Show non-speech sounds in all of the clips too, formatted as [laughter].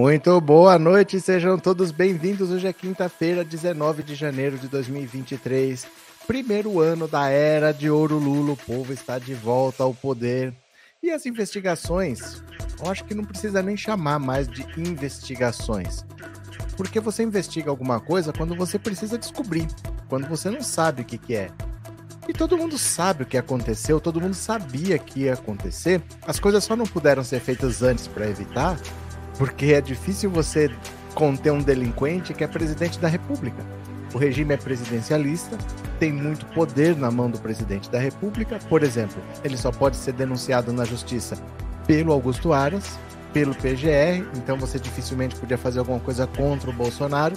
Muito boa noite, sejam todos bem-vindos. Hoje é quinta-feira, 19 de janeiro de 2023, primeiro ano da era de ouro Lula. O povo está de volta ao poder. E as investigações, eu acho que não precisa nem chamar mais de investigações. Porque você investiga alguma coisa quando você precisa descobrir, quando você não sabe o que, que é. E todo mundo sabe o que aconteceu, todo mundo sabia que ia acontecer. As coisas só não puderam ser feitas antes para evitar, porque é difícil você conter um delinquente que é presidente da República. O regime é presidencialista, tem muito poder na mão do presidente da República. Por exemplo, ele só pode ser denunciado na justiça pelo Augusto Aras, pelo PGR, então você dificilmente podia fazer alguma coisa contra o Bolsonaro.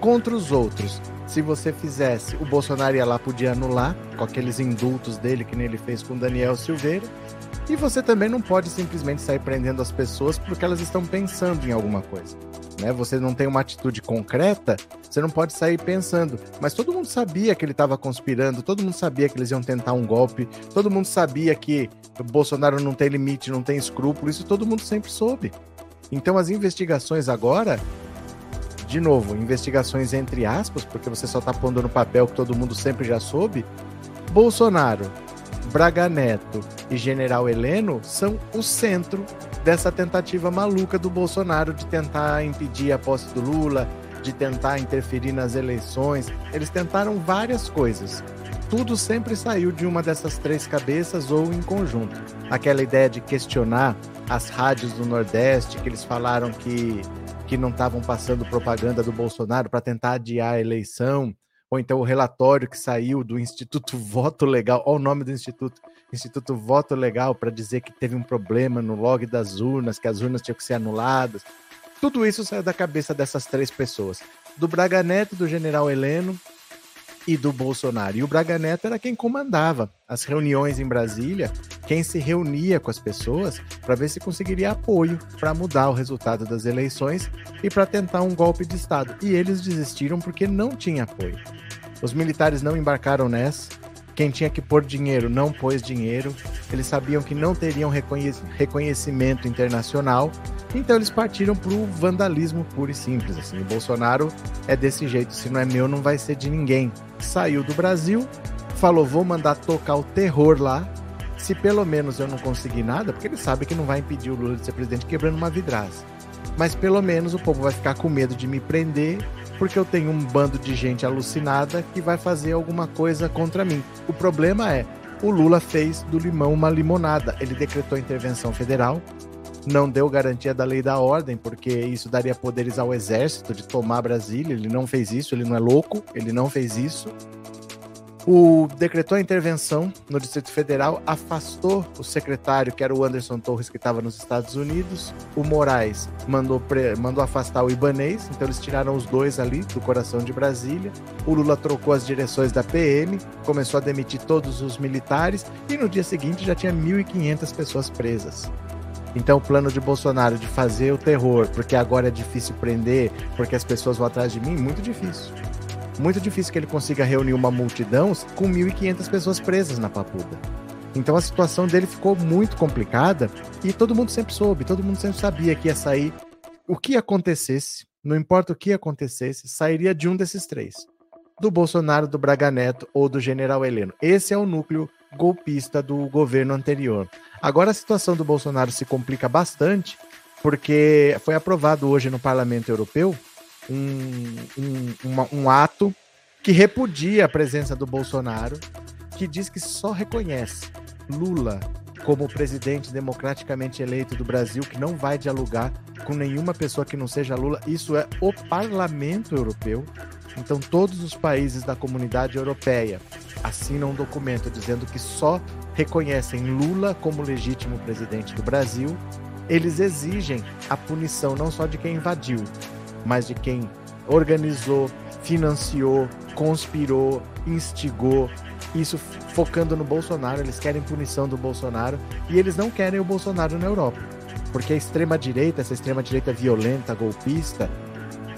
Contra os outros, se você fizesse, o Bolsonaro ia lá, podia anular, com aqueles indultos dele, que nem ele fez com Daniel Silveira. E você também não pode simplesmente sair prendendo as pessoas porque elas estão pensando em alguma coisa. Né? Você não tem uma atitude concreta, você não pode sair pensando. Mas todo mundo sabia que ele estava conspirando, todo mundo sabia que eles iam tentar um golpe, todo mundo sabia que Bolsonaro não tem limite, não tem escrúpulo, isso todo mundo sempre soube. Então as investigações agora, de novo, investigações entre aspas, porque você só está pondo no papel que todo mundo sempre já soube. Bolsonaro Braga Neto e General Heleno são o centro dessa tentativa maluca do Bolsonaro de tentar impedir a posse do Lula, de tentar interferir nas eleições. Eles tentaram várias coisas. Tudo sempre saiu de uma dessas três cabeças ou em conjunto. Aquela ideia de questionar as rádios do Nordeste, que eles falaram que, que não estavam passando propaganda do Bolsonaro para tentar adiar a eleição ou então o relatório que saiu do Instituto Voto Legal, olha o nome do instituto, Instituto Voto Legal, para dizer que teve um problema no log das urnas, que as urnas tinham que ser anuladas. Tudo isso saiu da cabeça dessas três pessoas, do Braga Neto, do General Heleno e do Bolsonaro. E o Braga Neto era quem comandava as reuniões em Brasília, quem se reunia com as pessoas para ver se conseguiria apoio para mudar o resultado das eleições e para tentar um golpe de Estado. E eles desistiram porque não tinha apoio. Os militares não embarcaram nessa. Quem tinha que pôr dinheiro não pôs dinheiro. Eles sabiam que não teriam reconhecimento internacional. Então eles partiram para o vandalismo puro e simples. Assim. O Bolsonaro é desse jeito. Se não é meu, não vai ser de ninguém. Saiu do Brasil, falou: vou mandar tocar o terror lá. Se pelo menos eu não conseguir nada, porque ele sabe que não vai impedir o Lula de ser presidente quebrando uma vidraça. Mas pelo menos o povo vai ficar com medo de me prender porque eu tenho um bando de gente alucinada que vai fazer alguma coisa contra mim. O problema é, o Lula fez do limão uma limonada. Ele decretou intervenção federal, não deu garantia da lei da ordem, porque isso daria poderes ao exército de tomar Brasília. Ele não fez isso, ele não é louco, ele não fez isso. O decretou a intervenção no Distrito Federal, afastou o secretário, que era o Anderson Torres, que estava nos Estados Unidos. O Moraes mandou, mandou afastar o Ibanês, então eles tiraram os dois ali do coração de Brasília. O Lula trocou as direções da PM, começou a demitir todos os militares e no dia seguinte já tinha 1.500 pessoas presas. Então, o plano de Bolsonaro de fazer o terror, porque agora é difícil prender, porque as pessoas vão atrás de mim, muito difícil muito difícil que ele consiga reunir uma multidão com 1.500 pessoas presas na Papuda. Então a situação dele ficou muito complicada e todo mundo sempre soube, todo mundo sempre sabia que ia sair o que acontecesse, não importa o que acontecesse, sairia de um desses três. Do Bolsonaro, do Braga Neto ou do General Heleno. Esse é o núcleo golpista do governo anterior. Agora a situação do Bolsonaro se complica bastante, porque foi aprovado hoje no Parlamento Europeu um, um, uma, um ato que repudia a presença do Bolsonaro, que diz que só reconhece Lula como presidente democraticamente eleito do Brasil, que não vai dialogar com nenhuma pessoa que não seja Lula. Isso é o Parlamento Europeu. Então, todos os países da comunidade europeia assinam um documento dizendo que só reconhecem Lula como legítimo presidente do Brasil. Eles exigem a punição não só de quem invadiu, mas de quem organizou, financiou, conspirou, instigou. Isso focando no Bolsonaro, eles querem punição do Bolsonaro e eles não querem o Bolsonaro na Europa. Porque a extrema-direita, essa extrema-direita violenta, golpista,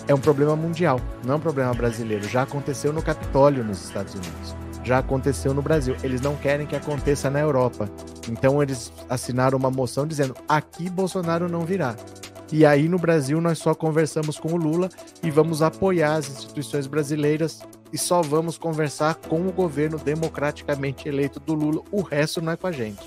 é um problema mundial, não é um problema brasileiro. Já aconteceu no Capitólio nos Estados Unidos, já aconteceu no Brasil. Eles não querem que aconteça na Europa. Então eles assinaram uma moção dizendo: aqui Bolsonaro não virá. E aí no Brasil nós só conversamos com o Lula e vamos apoiar as instituições brasileiras e só vamos conversar com o governo democraticamente eleito do Lula. O resto não é com a gente.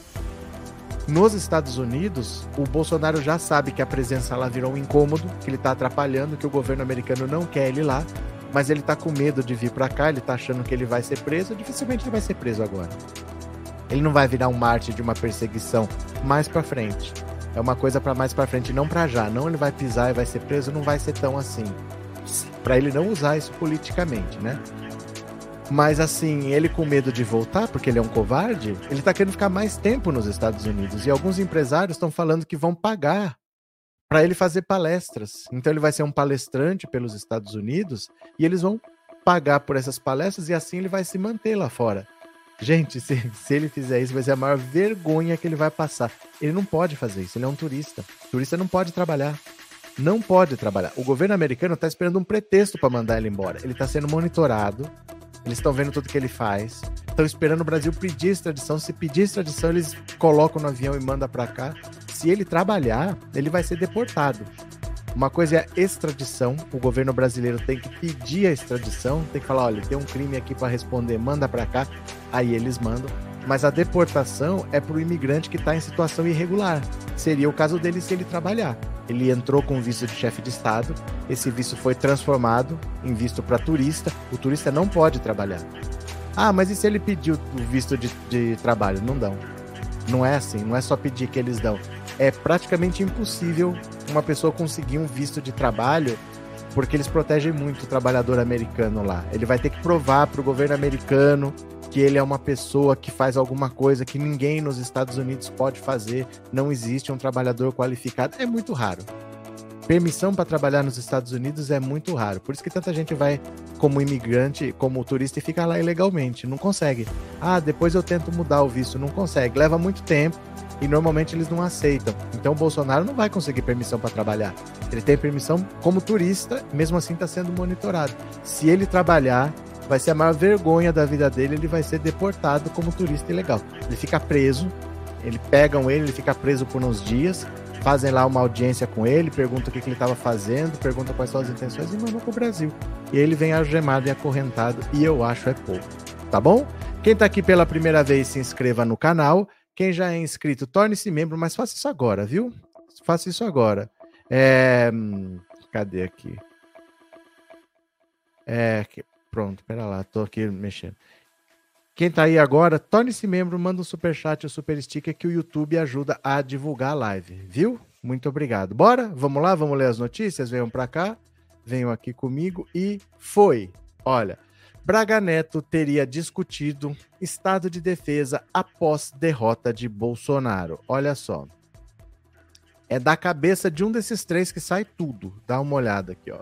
Nos Estados Unidos, o Bolsonaro já sabe que a presença lá virou um incômodo, que ele está atrapalhando, que o governo americano não quer ele lá, mas ele está com medo de vir para cá, ele está achando que ele vai ser preso, dificilmente ele vai ser preso agora. Ele não vai virar um mártir de uma perseguição mais para frente. É uma coisa para mais para frente, não para já. Não ele vai pisar e vai ser preso, não vai ser tão assim. Para ele não usar isso politicamente, né? Mas assim, ele com medo de voltar, porque ele é um covarde, ele tá querendo ficar mais tempo nos Estados Unidos. E alguns empresários estão falando que vão pagar para ele fazer palestras. Então ele vai ser um palestrante pelos Estados Unidos e eles vão pagar por essas palestras e assim ele vai se manter lá fora. Gente, se, se ele fizer isso, vai ser a maior vergonha que ele vai passar. Ele não pode fazer isso, ele é um turista. O turista não pode trabalhar. Não pode trabalhar. O governo americano está esperando um pretexto para mandar ele embora. Ele está sendo monitorado. Eles estão vendo tudo que ele faz. Estão esperando o Brasil pedir extradição. Se pedir extradição, eles colocam no avião e mandam para cá. Se ele trabalhar, ele vai ser deportado. Uma coisa é a extradição. O governo brasileiro tem que pedir a extradição, tem que falar, olha, tem um crime aqui para responder, manda para cá. Aí eles mandam. Mas a deportação é para o imigrante que está em situação irregular. Seria o caso dele se ele trabalhar. Ele entrou com visto de chefe de Estado, esse visto foi transformado em visto para turista. O turista não pode trabalhar. Ah, mas e se ele pediu o visto de, de trabalho? Não dão. Não é assim, não é só pedir que eles dão. É praticamente impossível uma pessoa conseguir um visto de trabalho porque eles protegem muito o trabalhador americano lá. Ele vai ter que provar para o governo americano que ele é uma pessoa que faz alguma coisa que ninguém nos Estados Unidos pode fazer. Não existe um trabalhador qualificado. É muito raro. Permissão para trabalhar nos Estados Unidos é muito raro. Por isso que tanta gente vai como imigrante, como turista e fica lá ilegalmente. Não consegue. Ah, depois eu tento mudar o visto. Não consegue. Leva muito tempo e normalmente eles não aceitam. Então o Bolsonaro não vai conseguir permissão para trabalhar. Ele tem permissão como turista, mesmo assim está sendo monitorado. Se ele trabalhar, vai ser a maior vergonha da vida dele, ele vai ser deportado como turista ilegal. Ele fica preso, ele pegam ele, ele fica preso por uns dias, fazem lá uma audiência com ele, perguntam o que, que ele estava fazendo, perguntam quais são as intenções e mandam para o Brasil. E ele vem algemado e acorrentado, e eu acho é pouco. Tá bom? Quem está aqui pela primeira vez, se inscreva no canal. Quem já é inscrito, torne-se membro, mas faça isso agora, viu? Faça isso agora. É... Cadê aqui? É... Pronto, pera lá, tô aqui mexendo. Quem tá aí agora, torne-se membro, manda um super chat ou super sticker que o YouTube ajuda a divulgar a live, viu? Muito obrigado. Bora? Vamos lá, vamos ler as notícias? Venham para cá, venham aqui comigo e foi. Olha, Braga Neto teria discutido estado de defesa após derrota de Bolsonaro. Olha só. É da cabeça de um desses três que sai tudo. Dá uma olhada aqui, ó.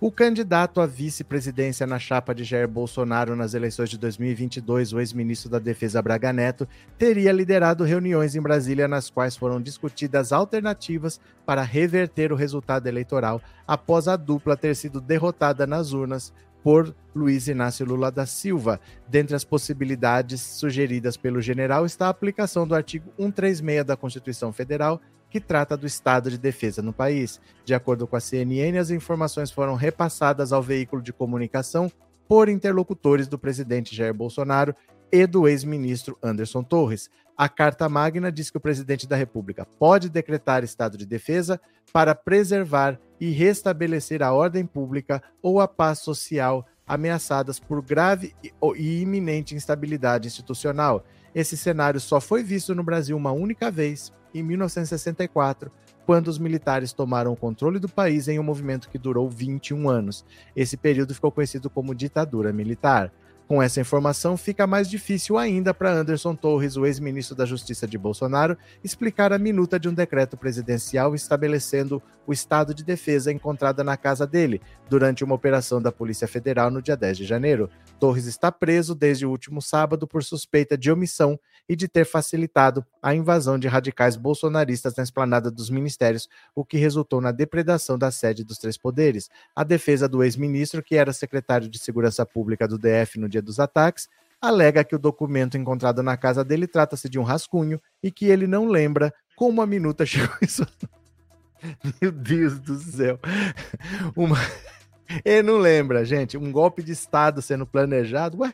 O candidato à vice-presidência na chapa de Jair Bolsonaro nas eleições de 2022, o ex-ministro da Defesa Braga Neto, teria liderado reuniões em Brasília nas quais foram discutidas alternativas para reverter o resultado eleitoral após a dupla ter sido derrotada nas urnas por Luiz Inácio Lula da Silva. Dentre as possibilidades sugeridas pelo general está a aplicação do artigo 136 da Constituição Federal, que trata do estado de defesa no país. De acordo com a CNN, as informações foram repassadas ao veículo de comunicação por interlocutores do presidente Jair Bolsonaro e do ex-ministro Anderson Torres. A Carta Magna diz que o presidente da República pode decretar estado de defesa para preservar e restabelecer a ordem pública ou a paz social ameaçadas por grave e iminente instabilidade institucional. Esse cenário só foi visto no Brasil uma única vez, em 1964, quando os militares tomaram o controle do país em um movimento que durou 21 anos. Esse período ficou conhecido como ditadura militar. Com essa informação, fica mais difícil ainda para Anderson Torres, o ex-ministro da Justiça de Bolsonaro, explicar a minuta de um decreto presidencial estabelecendo o estado de defesa encontrada na casa dele durante uma operação da Polícia Federal no dia 10 de janeiro. Torres está preso desde o último sábado por suspeita de omissão e de ter facilitado a invasão de radicais bolsonaristas na esplanada dos ministérios, o que resultou na depredação da sede dos três poderes. A defesa do ex-ministro, que era secretário de Segurança Pública do DF no dia dos ataques, alega que o documento encontrado na casa dele trata-se de um rascunho e que ele não lembra como a minuta [laughs] chegou em sua Meu Deus do céu. [laughs] Uma... Ele não lembra, gente. Um golpe de Estado sendo planejado. Ué,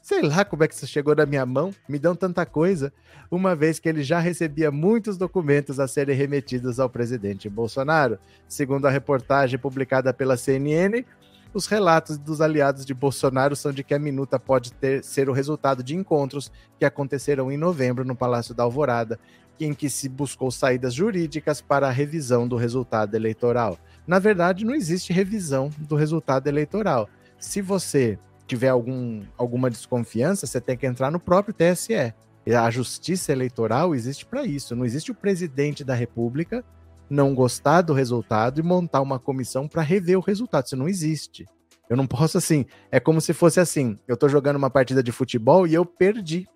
sei lá como é que isso chegou na minha mão. Me dão tanta coisa. Uma vez que ele já recebia muitos documentos a serem remetidos ao presidente Bolsonaro. Segundo a reportagem publicada pela CNN, os relatos dos aliados de Bolsonaro são de que a minuta pode ter, ser o resultado de encontros que aconteceram em novembro no Palácio da Alvorada, em que se buscou saídas jurídicas para a revisão do resultado eleitoral. Na verdade, não existe revisão do resultado eleitoral. Se você tiver algum, alguma desconfiança, você tem que entrar no próprio TSE. A justiça eleitoral existe para isso. Não existe o presidente da República não gostar do resultado e montar uma comissão para rever o resultado. Isso não existe. Eu não posso assim. É como se fosse assim: eu estou jogando uma partida de futebol e eu perdi.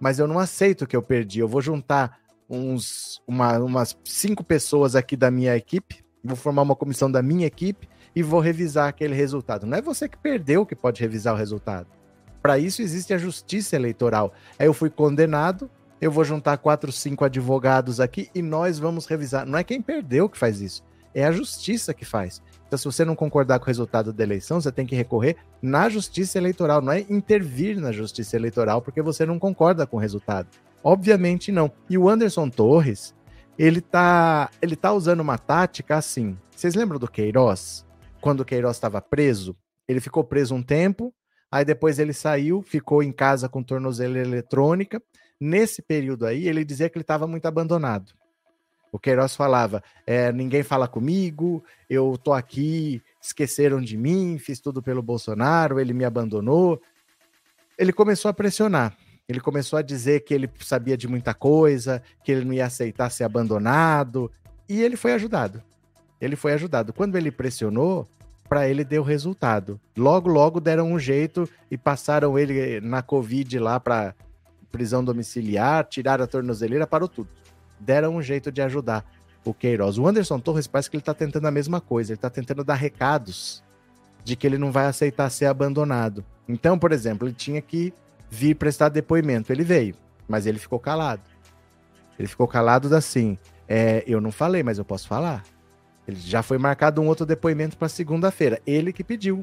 Mas eu não aceito que eu perdi. Eu vou juntar uns, uma, umas cinco pessoas aqui da minha equipe, vou formar uma comissão da minha equipe e vou revisar aquele resultado. Não é você que perdeu que pode revisar o resultado. Para isso existe a justiça eleitoral. Aí eu fui condenado, eu vou juntar quatro, cinco advogados aqui e nós vamos revisar. Não é quem perdeu que faz isso, é a justiça que faz. Então, se você não concordar com o resultado da eleição, você tem que recorrer na justiça eleitoral, não é intervir na justiça eleitoral porque você não concorda com o resultado. Obviamente não. E o Anderson Torres, ele tá, ele tá usando uma tática assim. Vocês lembram do Queiroz? Quando o Queiroz estava preso, ele ficou preso um tempo, aí depois ele saiu, ficou em casa com tornozela eletrônica, Nesse período aí, ele dizia que ele estava muito abandonado. O Queiroz falava: é, ninguém fala comigo, eu tô aqui, esqueceram de mim, fiz tudo pelo Bolsonaro, ele me abandonou. Ele começou a pressionar. Ele começou a dizer que ele sabia de muita coisa, que ele não ia aceitar ser abandonado, e ele foi ajudado. Ele foi ajudado. Quando ele pressionou, para ele deu resultado. Logo, logo deram um jeito e passaram ele na Covid lá para prisão domiciliar, tiraram a tornozeleira, parou tudo. Deram um jeito de ajudar o Queiroz. O Anderson Torres parece que ele está tentando a mesma coisa, ele está tentando dar recados de que ele não vai aceitar ser abandonado. Então, por exemplo, ele tinha que vir prestar depoimento. Ele veio, mas ele ficou calado. Ele ficou calado assim. É, eu não falei, mas eu posso falar. Ele já foi marcado um outro depoimento para segunda-feira. Ele que pediu.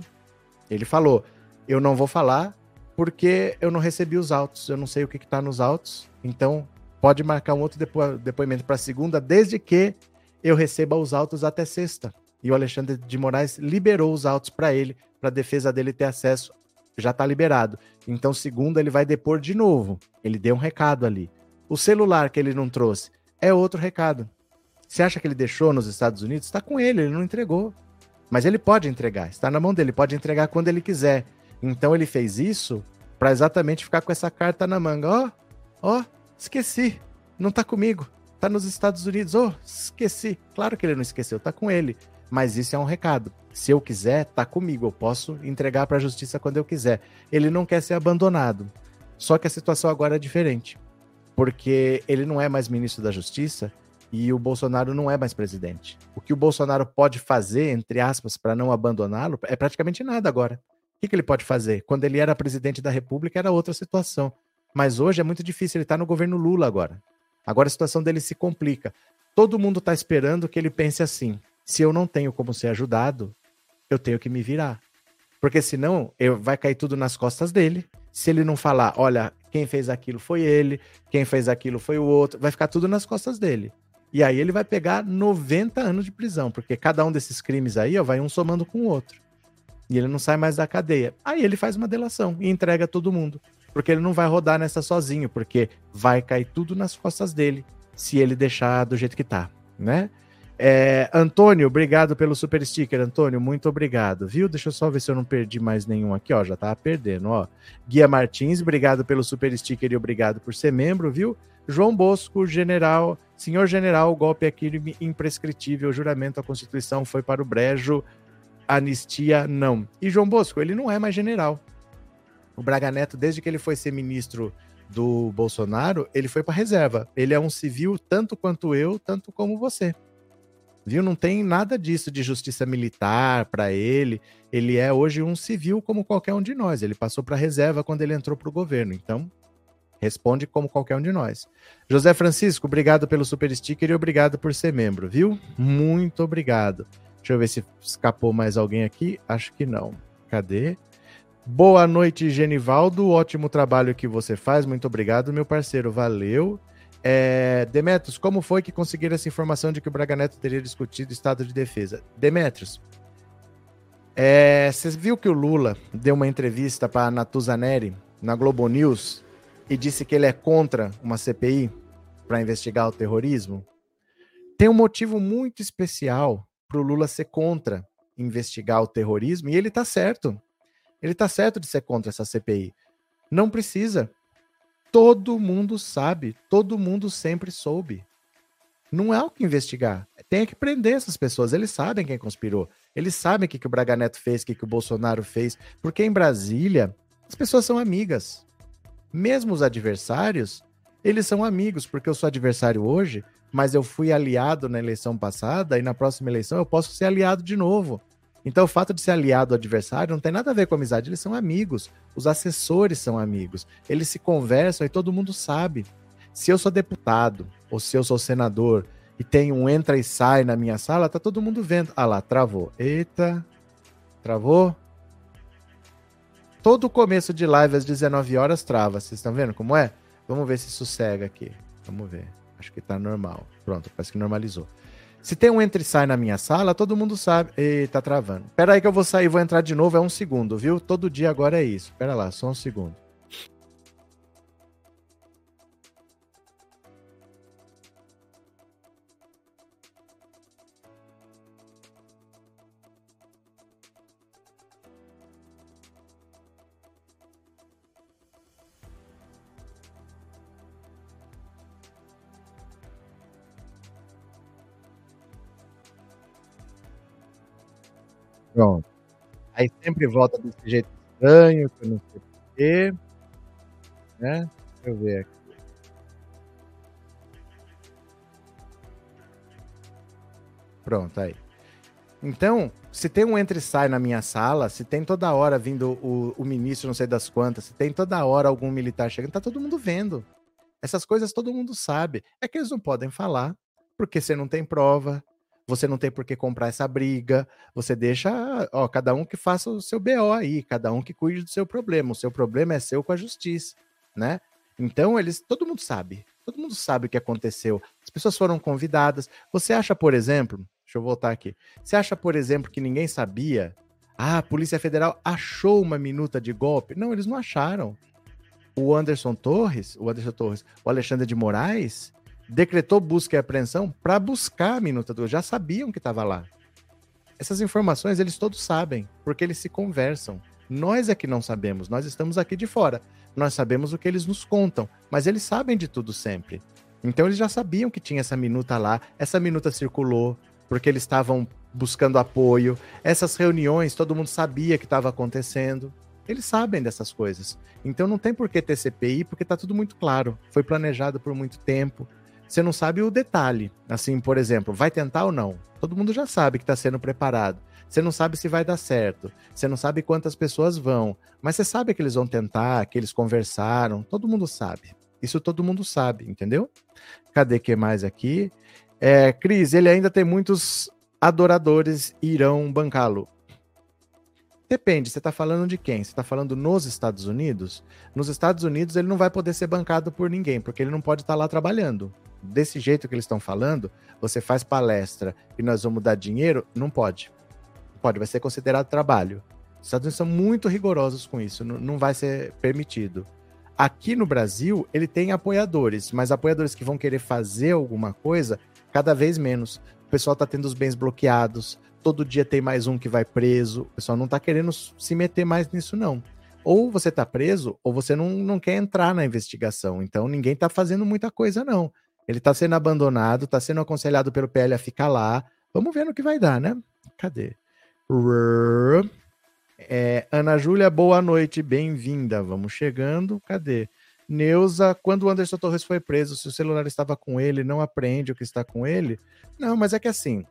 Ele falou: eu não vou falar, porque eu não recebi os autos, eu não sei o que está nos autos, então pode marcar um outro depo depoimento para segunda, desde que eu receba os autos até sexta. E o Alexandre de Moraes liberou os autos para ele, para a defesa dele ter acesso, já está liberado. Então, segunda, ele vai depor de novo. Ele deu um recado ali. O celular que ele não trouxe é outro recado. Você acha que ele deixou nos Estados Unidos? Está com ele, ele não entregou. Mas ele pode entregar, está na mão dele, pode entregar quando ele quiser. Então ele fez isso para exatamente ficar com essa carta na manga. Ó, oh, ó, oh, esqueci, não tá comigo, tá nos Estados Unidos. Oh, esqueci. Claro que ele não esqueceu, tá com ele. Mas isso é um recado. Se eu quiser, tá comigo, eu posso entregar para a justiça quando eu quiser. Ele não quer ser abandonado. Só que a situação agora é diferente, porque ele não é mais ministro da Justiça e o Bolsonaro não é mais presidente. O que o Bolsonaro pode fazer, entre aspas, para não abandoná-lo, é praticamente nada agora. O que, que ele pode fazer? Quando ele era presidente da República, era outra situação. Mas hoje é muito difícil, ele está no governo Lula agora. Agora a situação dele se complica. Todo mundo está esperando que ele pense assim: se eu não tenho como ser ajudado, eu tenho que me virar. Porque senão eu, vai cair tudo nas costas dele. Se ele não falar, olha, quem fez aquilo foi ele, quem fez aquilo foi o outro, vai ficar tudo nas costas dele. E aí ele vai pegar 90 anos de prisão, porque cada um desses crimes aí ó, vai um somando com o outro. E ele não sai mais da cadeia. Aí ele faz uma delação e entrega todo mundo. Porque ele não vai rodar nessa sozinho, porque vai cair tudo nas costas dele se ele deixar do jeito que tá, né? É, Antônio, obrigado pelo super sticker, Antônio, muito obrigado, viu? Deixa eu só ver se eu não perdi mais nenhum aqui, ó, já tava perdendo, ó. Guia Martins, obrigado pelo super sticker e obrigado por ser membro, viu? João Bosco, general, senhor general, golpe aqui imprescritível, juramento à Constituição foi para o brejo, anistia não. E João Bosco, ele não é mais general. O Braga Neto, desde que ele foi ser ministro do Bolsonaro, ele foi para reserva. Ele é um civil tanto quanto eu, tanto como você. Viu? Não tem nada disso de justiça militar para ele. Ele é hoje um civil como qualquer um de nós. Ele passou para reserva quando ele entrou para o governo. Então, Responde como qualquer um de nós. José Francisco, obrigado pelo super sticker e obrigado por ser membro, viu? Muito obrigado. Deixa eu ver se escapou mais alguém aqui. Acho que não. Cadê? Boa noite, Genivaldo. Ótimo trabalho que você faz. Muito obrigado, meu parceiro. Valeu. É, Demetrios, como foi que conseguiram essa informação de que o Braga Neto teria discutido estado de defesa? Demetrios, é, você viu que o Lula deu uma entrevista para Natuza Neri na Globo News e disse que ele é contra uma CPI para investigar o terrorismo? Tem um motivo muito especial para o Lula ser contra investigar o terrorismo e ele está certo. Ele está certo de ser contra essa CPI. Não precisa. Todo mundo sabe, todo mundo sempre soube. Não é o que investigar. Tem que prender essas pessoas. Eles sabem quem conspirou. Eles sabem o que, que o Braga Neto fez, o que, que o Bolsonaro fez. Porque em Brasília, as pessoas são amigas. Mesmo os adversários, eles são amigos. Porque eu sou adversário hoje, mas eu fui aliado na eleição passada e na próxima eleição eu posso ser aliado de novo. Então, o fato de ser aliado ao adversário não tem nada a ver com amizade, eles são amigos. Os assessores são amigos. Eles se conversam e todo mundo sabe. Se eu sou deputado ou se eu sou senador e tem um entra e sai na minha sala, tá todo mundo vendo. Ah lá, travou. Eita, travou? Todo começo de live às 19 horas trava. Vocês estão vendo como é? Vamos ver se sossega aqui. Vamos ver. Acho que tá normal. Pronto, parece que normalizou. Se tem um entra e sai na minha sala, todo mundo sabe. Eita, tá travando. Pera aí que eu vou sair, vou entrar de novo, é um segundo, viu? Todo dia agora é isso. Pera lá, só um segundo. Pronto. Aí sempre volta desse jeito estranho, que eu não sei porquê. Né? Deixa eu ver aqui. Pronto, aí. Então, se tem um entra e sai na minha sala, se tem toda hora vindo o, o ministro não sei das quantas, se tem toda hora algum militar chegando, tá todo mundo vendo. Essas coisas todo mundo sabe. É que eles não podem falar, porque você não tem prova, você não tem por que comprar essa briga. Você deixa, ó, cada um que faça o seu BO aí, cada um que cuide do seu problema. O seu problema é seu com a justiça, né? Então, eles, todo mundo sabe. Todo mundo sabe o que aconteceu. As pessoas foram convidadas. Você acha, por exemplo, deixa eu voltar aqui. Você acha, por exemplo, que ninguém sabia? Ah, a Polícia Federal achou uma minuta de golpe? Não, eles não acharam. O Anderson Torres, o Anderson Torres, o Alexandre de Moraes, decretou busca e apreensão para buscar a minuta do. Já sabiam que estava lá. Essas informações eles todos sabem, porque eles se conversam. Nós é que não sabemos, nós estamos aqui de fora. Nós sabemos o que eles nos contam, mas eles sabem de tudo sempre. Então eles já sabiam que tinha essa minuta lá, essa minuta circulou, porque eles estavam buscando apoio. Essas reuniões, todo mundo sabia que estava acontecendo. Eles sabem dessas coisas. Então não tem por que ter CPI, porque está tudo muito claro. Foi planejado por muito tempo. Você não sabe o detalhe. Assim, por exemplo, vai tentar ou não? Todo mundo já sabe que está sendo preparado. Você não sabe se vai dar certo. Você não sabe quantas pessoas vão. Mas você sabe que eles vão tentar, que eles conversaram. Todo mundo sabe. Isso todo mundo sabe, entendeu? Cadê que mais aqui? É, Cris, ele ainda tem muitos adoradores irão bancá-lo. Depende, você está falando de quem? Você está falando nos Estados Unidos? Nos Estados Unidos ele não vai poder ser bancado por ninguém, porque ele não pode estar tá lá trabalhando desse jeito que eles estão falando, você faz palestra e nós vamos dar dinheiro, não pode. Pode, vai ser considerado trabalho. Os Estados Unidos são muito rigorosos com isso, não, não vai ser permitido. Aqui no Brasil, ele tem apoiadores, mas apoiadores que vão querer fazer alguma coisa, cada vez menos. O pessoal está tendo os bens bloqueados, todo dia tem mais um que vai preso, o pessoal não está querendo se meter mais nisso, não ou você está preso, ou você não, não quer entrar na investigação. Então ninguém está fazendo muita coisa, não. Ele está sendo abandonado, está sendo aconselhado pelo PL a ficar lá. Vamos ver no que vai dar, né? Cadê? É, Ana Júlia, boa noite, bem-vinda. Vamos chegando. Cadê? Neuza, quando o Anderson Torres foi preso, se o celular estava com ele, não aprende o que está com ele? Não, mas é que assim.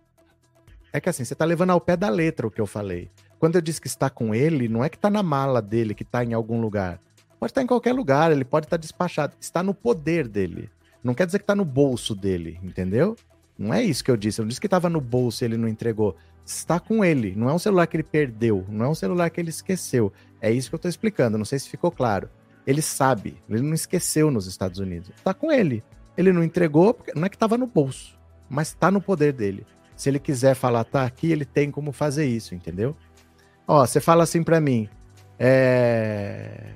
É que assim, você está levando ao pé da letra o que eu falei. Quando eu disse que está com ele, não é que está na mala dele, que está em algum lugar. Pode estar em qualquer lugar, ele pode estar despachado. Está no poder dele. Não quer dizer que está no bolso dele, entendeu? Não é isso que eu disse. Eu não disse que estava no bolso e ele não entregou. Está com ele. Não é um celular que ele perdeu. Não é um celular que ele esqueceu. É isso que eu estou explicando. Não sei se ficou claro. Ele sabe. Ele não esqueceu nos Estados Unidos. Está com ele. Ele não entregou, porque não é que estava no bolso, mas está no poder dele. Se ele quiser falar, tá aqui, ele tem como fazer isso, entendeu? Ó, você fala assim para mim, é...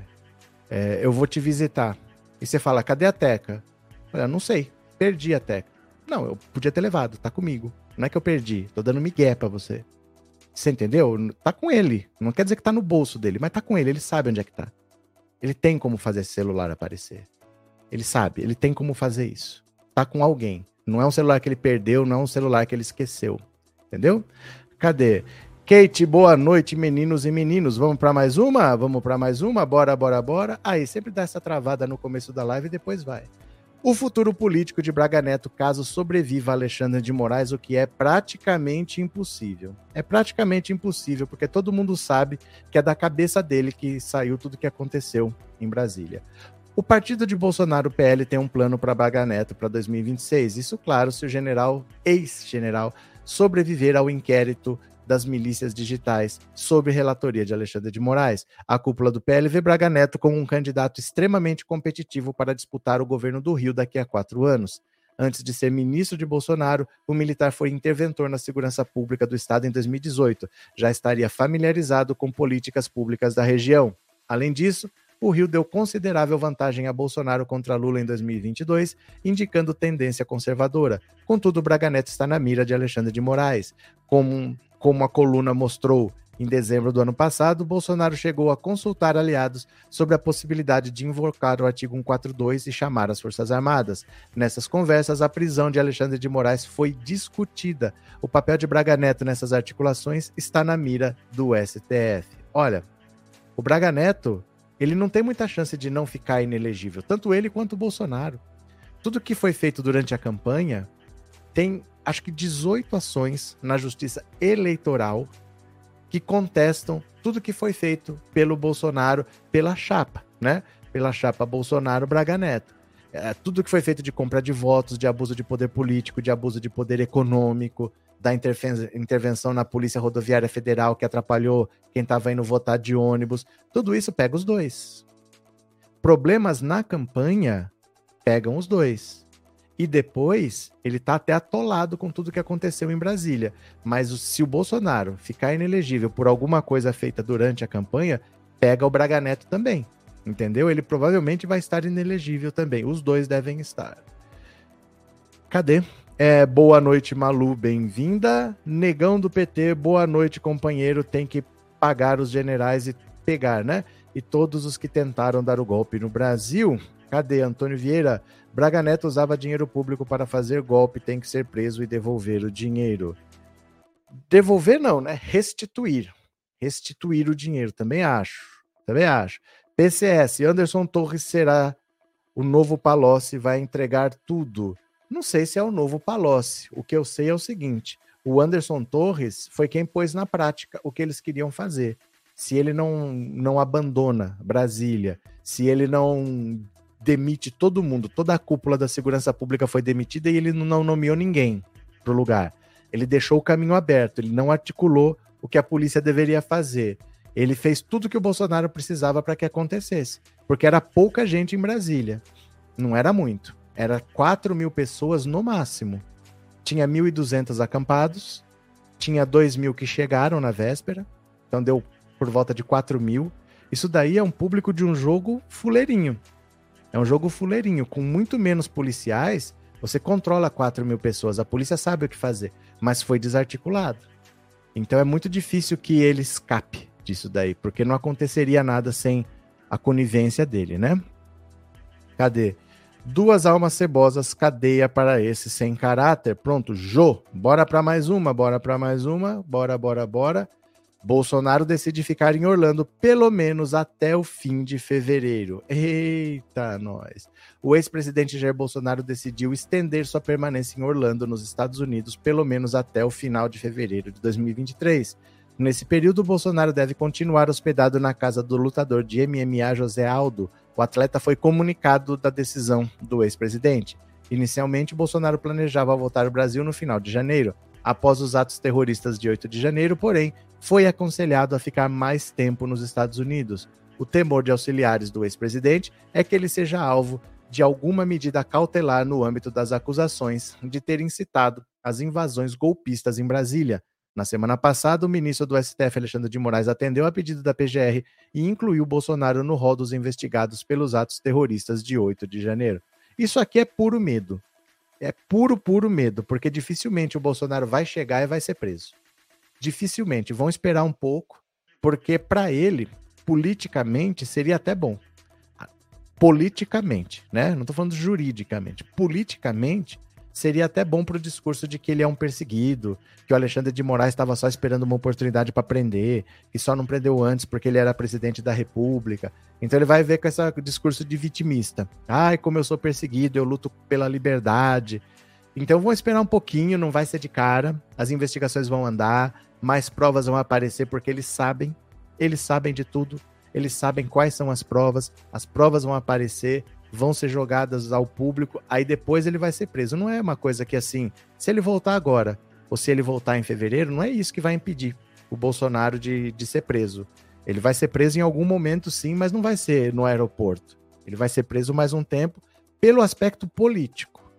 É, eu vou te visitar. E você fala, cadê a Teca? Eu não sei, perdi a Teca. Não, eu podia ter levado, tá comigo. Não é que eu perdi, tô dando migué pra você. Você entendeu? Tá com ele. Não quer dizer que tá no bolso dele, mas tá com ele, ele sabe onde é que tá. Ele tem como fazer esse celular aparecer. Ele sabe, ele tem como fazer isso. Tá com alguém. Não é um celular que ele perdeu, não é um celular que ele esqueceu. Entendeu? Cadê? Kate, boa noite, meninos e meninos. Vamos para mais uma? Vamos para mais uma? Bora, bora, bora. Aí, sempre dá essa travada no começo da live e depois vai. O futuro político de Braga Neto, caso sobreviva Alexandre de Moraes, o que é praticamente impossível. É praticamente impossível, porque todo mundo sabe que é da cabeça dele que saiu tudo que aconteceu em Brasília. O partido de Bolsonaro, o PL, tem um plano para Braga Neto para 2026. Isso, claro, se o general, ex-general, sobreviver ao inquérito das milícias digitais sob relatoria de Alexandre de Moraes. A cúpula do PL vê Braga Neto como um candidato extremamente competitivo para disputar o governo do Rio daqui a quatro anos. Antes de ser ministro de Bolsonaro, o militar foi interventor na segurança pública do estado em 2018. Já estaria familiarizado com políticas públicas da região. Além disso, o Rio deu considerável vantagem a Bolsonaro contra Lula em 2022, indicando tendência conservadora. Contudo, Braga Neto está na mira de Alexandre de Moraes. Como, como a coluna mostrou em dezembro do ano passado, Bolsonaro chegou a consultar aliados sobre a possibilidade de invocar o artigo 142 e chamar as Forças Armadas. Nessas conversas, a prisão de Alexandre de Moraes foi discutida. O papel de Braga Neto nessas articulações está na mira do STF. Olha, o Braga Neto ele não tem muita chance de não ficar inelegível, tanto ele quanto o Bolsonaro. Tudo que foi feito durante a campanha tem, acho que 18 ações na justiça eleitoral que contestam tudo que foi feito pelo Bolsonaro, pela chapa, né? Pela chapa Bolsonaro-Braga Neto. É, tudo que foi feito de compra de votos, de abuso de poder político, de abuso de poder econômico, da intervenção na Polícia Rodoviária Federal que atrapalhou quem estava indo votar de ônibus. Tudo isso pega os dois. Problemas na campanha pegam os dois. E depois ele tá até atolado com tudo que aconteceu em Brasília. Mas se o Bolsonaro ficar inelegível por alguma coisa feita durante a campanha, pega o Braga Neto também. Entendeu? Ele provavelmente vai estar inelegível também. Os dois devem estar. Cadê? É, boa noite, Malu, bem-vinda. Negão do PT, boa noite, companheiro. Tem que pagar os generais e pegar, né? E todos os que tentaram dar o golpe no Brasil. Cadê Antônio Vieira? Braga Neto usava dinheiro público para fazer golpe, tem que ser preso e devolver o dinheiro. Devolver não, né? Restituir. Restituir o dinheiro, também acho. Também acho. PCS, Anderson Torres será o novo Palocci, vai entregar tudo. Não sei se é o novo Palocci. O que eu sei é o seguinte: o Anderson Torres foi quem pôs na prática o que eles queriam fazer. Se ele não, não abandona Brasília, se ele não demite todo mundo, toda a cúpula da segurança pública foi demitida e ele não nomeou ninguém para o lugar. Ele deixou o caminho aberto, ele não articulou o que a polícia deveria fazer. Ele fez tudo que o Bolsonaro precisava para que acontecesse, porque era pouca gente em Brasília, não era muito. Era 4 mil pessoas no máximo. Tinha 1.200 acampados, tinha 2 mil que chegaram na véspera, então deu por volta de 4 mil. Isso daí é um público de um jogo fuleirinho. É um jogo fuleirinho, com muito menos policiais, você controla 4 mil pessoas, a polícia sabe o que fazer, mas foi desarticulado. Então é muito difícil que ele escape disso daí, porque não aconteceria nada sem a conivência dele, né? Cadê? Duas almas cebosas, cadeia para esse sem caráter. Pronto, Jô, bora para mais uma, bora para mais uma, bora, bora, bora. Bolsonaro decide ficar em Orlando pelo menos até o fim de fevereiro. Eita, nós. O ex-presidente Jair Bolsonaro decidiu estender sua permanência em Orlando, nos Estados Unidos, pelo menos até o final de fevereiro de 2023. Nesse período, Bolsonaro deve continuar hospedado na casa do lutador de MMA José Aldo. O atleta foi comunicado da decisão do ex-presidente. Inicialmente, Bolsonaro planejava voltar ao Brasil no final de janeiro, após os atos terroristas de 8 de janeiro, porém, foi aconselhado a ficar mais tempo nos Estados Unidos. O temor de auxiliares do ex-presidente é que ele seja alvo de alguma medida cautelar no âmbito das acusações de ter incitado as invasões golpistas em Brasília. Na semana passada, o ministro do STF, Alexandre de Moraes, atendeu a pedido da PGR e incluiu Bolsonaro no rol dos investigados pelos atos terroristas de 8 de janeiro. Isso aqui é puro medo. É puro, puro medo, porque dificilmente o Bolsonaro vai chegar e vai ser preso. Dificilmente. Vão esperar um pouco, porque para ele, politicamente, seria até bom. Politicamente, né? Não estou falando juridicamente. Politicamente, seria até bom para o discurso de que ele é um perseguido, que o Alexandre de Moraes estava só esperando uma oportunidade para prender, que só não prendeu antes porque ele era presidente da República. Então ele vai ver com esse discurso de vitimista. Ai, como eu sou perseguido, eu luto pela liberdade. Então vão esperar um pouquinho, não vai ser de cara, as investigações vão andar, mais provas vão aparecer porque eles sabem, eles sabem de tudo, eles sabem quais são as provas, as provas vão aparecer, vão ser jogadas ao público, aí depois ele vai ser preso. Não é uma coisa que assim, se ele voltar agora ou se ele voltar em fevereiro, não é isso que vai impedir o Bolsonaro de, de ser preso. Ele vai ser preso em algum momento, sim, mas não vai ser no aeroporto. Ele vai ser preso mais um tempo pelo aspecto político.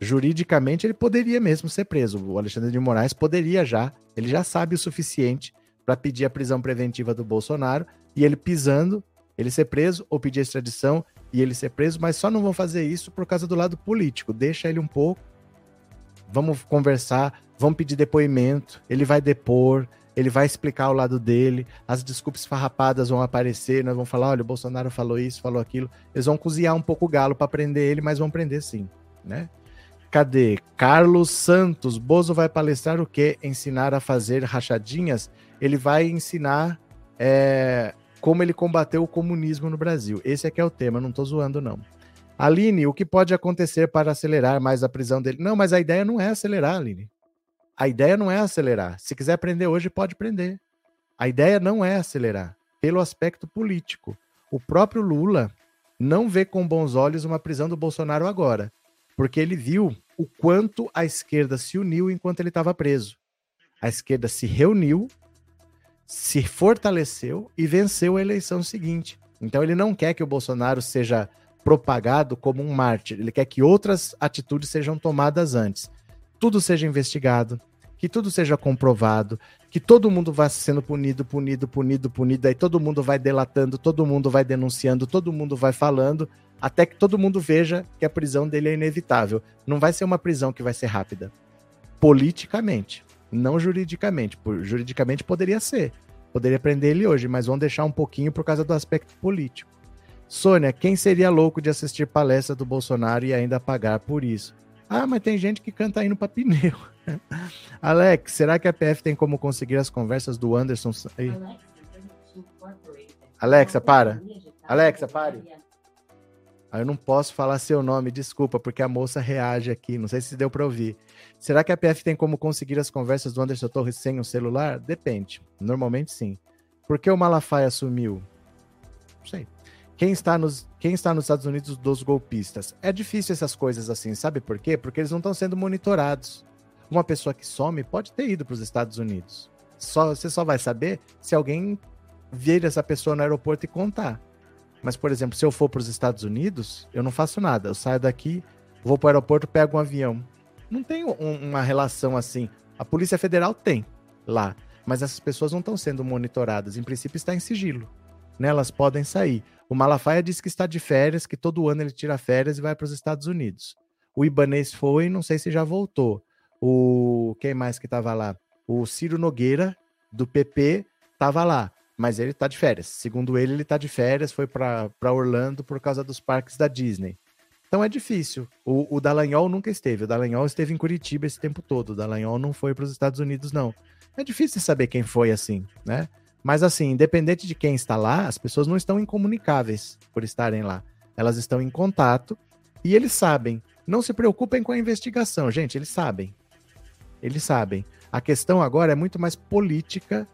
Juridicamente, ele poderia mesmo ser preso. O Alexandre de Moraes poderia já, ele já sabe o suficiente para pedir a prisão preventiva do Bolsonaro e ele pisando, ele ser preso ou pedir extradição e ele ser preso, mas só não vão fazer isso por causa do lado político. Deixa ele um pouco, vamos conversar, vamos pedir depoimento, ele vai depor, ele vai explicar o lado dele, as desculpas farrapadas vão aparecer, nós vamos falar, olha, o Bolsonaro falou isso, falou aquilo. Eles vão cozinhar um pouco o galo para prender ele, mas vão prender sim, né? Cadê? Carlos Santos, Bozo vai palestrar o quê? Ensinar a fazer rachadinhas? Ele vai ensinar é, como ele combateu o comunismo no Brasil. Esse aqui é o tema, não estou zoando, não. Aline, o que pode acontecer para acelerar mais a prisão dele? Não, mas a ideia não é acelerar, Aline. A ideia não é acelerar. Se quiser prender hoje, pode prender. A ideia não é acelerar, pelo aspecto político. O próprio Lula não vê com bons olhos uma prisão do Bolsonaro agora, porque ele viu o quanto a esquerda se uniu enquanto ele estava preso. A esquerda se reuniu se fortaleceu e venceu a eleição seguinte. Então ele não quer que o Bolsonaro seja propagado como um mártir, ele quer que outras atitudes sejam tomadas antes. Tudo seja investigado, que tudo seja comprovado, que todo mundo vá sendo punido, punido, punido, punido, aí todo mundo vai delatando, todo mundo vai denunciando, todo mundo vai falando, até que todo mundo veja que a prisão dele é inevitável. Não vai ser uma prisão que vai ser rápida. Politicamente não juridicamente. Juridicamente poderia ser. Poderia prender ele hoje, mas vão deixar um pouquinho por causa do aspecto político. Sônia, quem seria louco de assistir palestra do Bolsonaro e ainda pagar por isso? Ah, mas tem gente que canta indo para pneu. Alex, será que a PF tem como conseguir as conversas do Anderson? Alexa, para. Alexa, pare. Ah, eu não posso falar seu nome, desculpa, porque a moça reage aqui. Não sei se deu para ouvir. Será que a PF tem como conseguir as conversas do Anderson Torres sem o celular? Depende. Normalmente sim. Por que o Malafaia sumiu? Não sei. Quem está, nos, quem está nos Estados Unidos dos golpistas? É difícil essas coisas assim, sabe por quê? Porque eles não estão sendo monitorados. Uma pessoa que some pode ter ido para os Estados Unidos. Só, você só vai saber se alguém ver essa pessoa no aeroporto e contar. Mas, por exemplo, se eu for para os Estados Unidos, eu não faço nada. Eu saio daqui, vou para o aeroporto, pego um avião. Não tem um, uma relação assim. A Polícia Federal tem lá, mas essas pessoas não estão sendo monitoradas. Em princípio, está em sigilo. Né? Elas podem sair. O Malafaia disse que está de férias, que todo ano ele tira férias e vai para os Estados Unidos. O Ibanês foi, não sei se já voltou. O quem mais que estava lá? O Ciro Nogueira do PP estava lá mas ele tá de férias. Segundo ele, ele tá de férias, foi para Orlando por causa dos parques da Disney. Então é difícil. O, o Dallagnol nunca esteve. O Dallagnol esteve em Curitiba esse tempo todo. O Dallagnol não foi para os Estados Unidos, não. É difícil saber quem foi assim, né? Mas assim, independente de quem está lá, as pessoas não estão incomunicáveis por estarem lá. Elas estão em contato e eles sabem. Não se preocupem com a investigação, gente, eles sabem. Eles sabem. A questão agora é muito mais política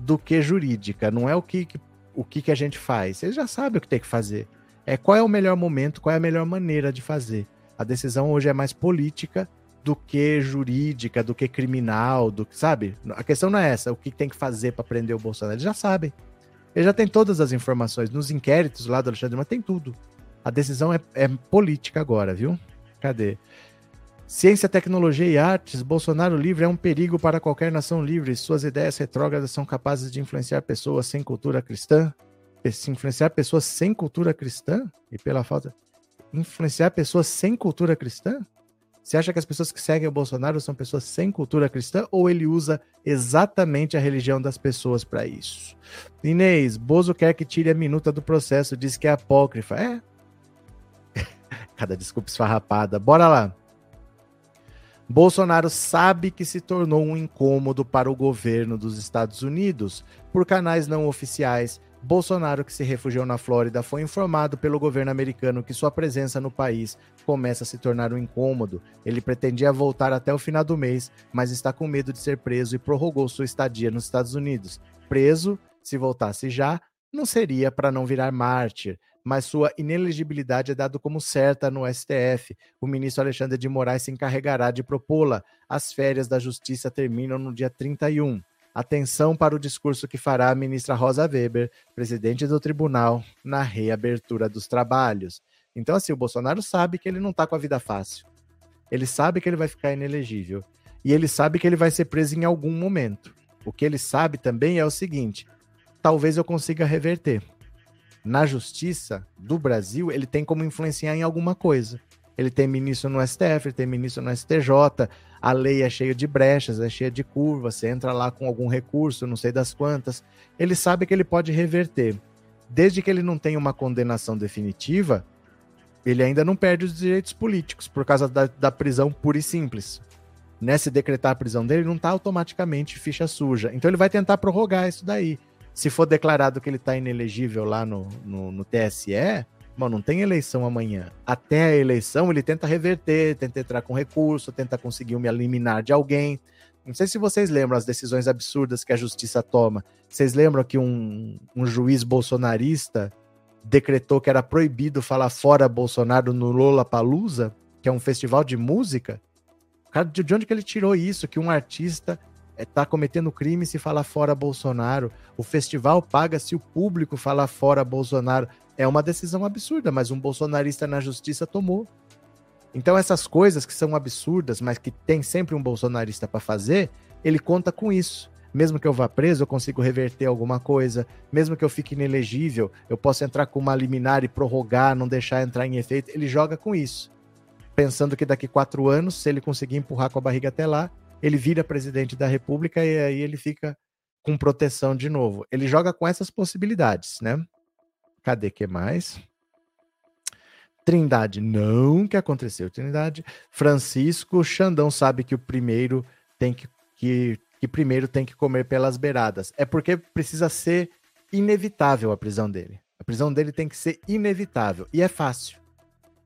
do que jurídica, não é o que, o que, que a gente faz. Eles já sabem o que tem que fazer. É qual é o melhor momento, qual é a melhor maneira de fazer. A decisão hoje é mais política do que jurídica, do que criminal, do que, sabe? A questão não é essa, o que tem que fazer para prender o Bolsonaro. Eles já sabem. Eles já têm todas as informações. Nos inquéritos lá do Alexandre mas tem tudo. A decisão é, é política agora, viu? Cadê? Ciência, tecnologia e artes, Bolsonaro livre é um perigo para qualquer nação livre. Suas ideias retrógradas são capazes de influenciar pessoas sem cultura cristã. Se influenciar pessoas sem cultura cristã? E pela falta. Influenciar pessoas sem cultura cristã? Você acha que as pessoas que seguem o Bolsonaro são pessoas sem cultura cristã ou ele usa exatamente a religião das pessoas para isso? Inês, Bozo quer que tire a minuta do processo, diz que é apócrifa. É. [laughs] Cada desculpa esfarrapada. Bora lá. Bolsonaro sabe que se tornou um incômodo para o governo dos Estados Unidos por canais não oficiais Bolsonaro, que se refugiou na Flórida, foi informado pelo governo americano que sua presença no país começa a se tornar um incômodo. Ele pretendia voltar até o final do mês, mas está com medo de ser preso e prorrogou sua estadia nos Estados Unidos. Preso, se voltasse já, não seria para não virar mártir, mas sua inelegibilidade é dado como certa no STF. O ministro Alexandre de Moraes se encarregará de propô-la. As férias da justiça terminam no dia 31. Atenção para o discurso que fará a ministra Rosa Weber, presidente do tribunal, na reabertura dos trabalhos. Então, assim, o Bolsonaro sabe que ele não está com a vida fácil. Ele sabe que ele vai ficar inelegível. E ele sabe que ele vai ser preso em algum momento. O que ele sabe também é o seguinte: talvez eu consiga reverter. Na justiça do Brasil, ele tem como influenciar em alguma coisa. Ele tem ministro no STF, ele tem ministro no STJ, a lei é cheia de brechas, é cheia de curvas, você entra lá com algum recurso, não sei das quantas. Ele sabe que ele pode reverter. Desde que ele não tenha uma condenação definitiva, ele ainda não perde os direitos políticos por causa da, da prisão pura e simples. Né, decretar a prisão dele, não está automaticamente ficha suja. Então ele vai tentar prorrogar isso daí. Se for declarado que ele está inelegível lá no, no, no TSE, Mano, não tem eleição amanhã. Até a eleição ele tenta reverter, tenta entrar com recurso, tenta conseguir uma liminar de alguém. Não sei se vocês lembram as decisões absurdas que a justiça toma. Vocês lembram que um, um juiz bolsonarista decretou que era proibido falar fora Bolsonaro no Lola Palusa, que é um festival de música? Cara, de onde que ele tirou isso? Que um artista está eh, cometendo crime se falar fora Bolsonaro. O festival paga se o público falar fora Bolsonaro. É uma decisão absurda, mas um bolsonarista na justiça tomou. Então, essas coisas que são absurdas, mas que tem sempre um bolsonarista para fazer, ele conta com isso. Mesmo que eu vá preso, eu consigo reverter alguma coisa. Mesmo que eu fique inelegível, eu posso entrar com uma liminar e prorrogar, não deixar entrar em efeito. Ele joga com isso. Pensando que daqui quatro anos, se ele conseguir empurrar com a barriga até lá, ele vira presidente da República e aí ele fica com proteção de novo. Ele joga com essas possibilidades, né? Cadê que mais? Trindade, não que aconteceu. Trindade, Francisco, Xandão sabe que o primeiro tem que, que, que primeiro tem que comer pelas beiradas. É porque precisa ser inevitável a prisão dele. A prisão dele tem que ser inevitável e é fácil.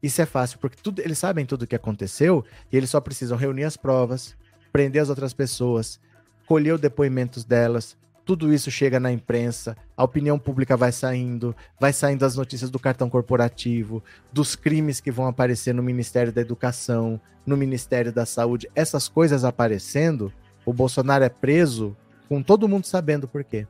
Isso é fácil porque tudo, eles sabem tudo o que aconteceu e eles só precisam reunir as provas, prender as outras pessoas, colher os depoimentos delas, tudo isso chega na imprensa, a opinião pública vai saindo, vai saindo as notícias do cartão corporativo, dos crimes que vão aparecer no Ministério da Educação, no Ministério da Saúde, essas coisas aparecendo, o Bolsonaro é preso com todo mundo sabendo por quê.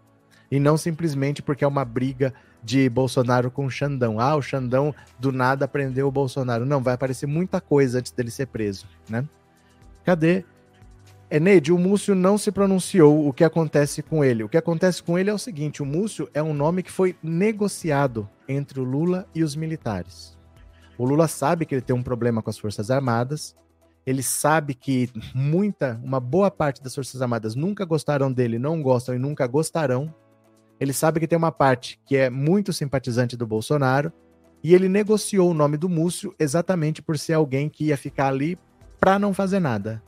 E não simplesmente porque é uma briga de Bolsonaro com o Xandão. Ah, o Xandão do nada prendeu o Bolsonaro. Não, vai aparecer muita coisa antes dele ser preso, né? Cadê? Eneide, o Múcio não se pronunciou o que acontece com ele. O que acontece com ele é o seguinte: o Múcio é um nome que foi negociado entre o Lula e os militares. O Lula sabe que ele tem um problema com as Forças Armadas. Ele sabe que muita, uma boa parte das Forças Armadas nunca gostaram dele, não gostam e nunca gostarão. Ele sabe que tem uma parte que é muito simpatizante do Bolsonaro. E ele negociou o nome do Múcio exatamente por ser alguém que ia ficar ali para não fazer nada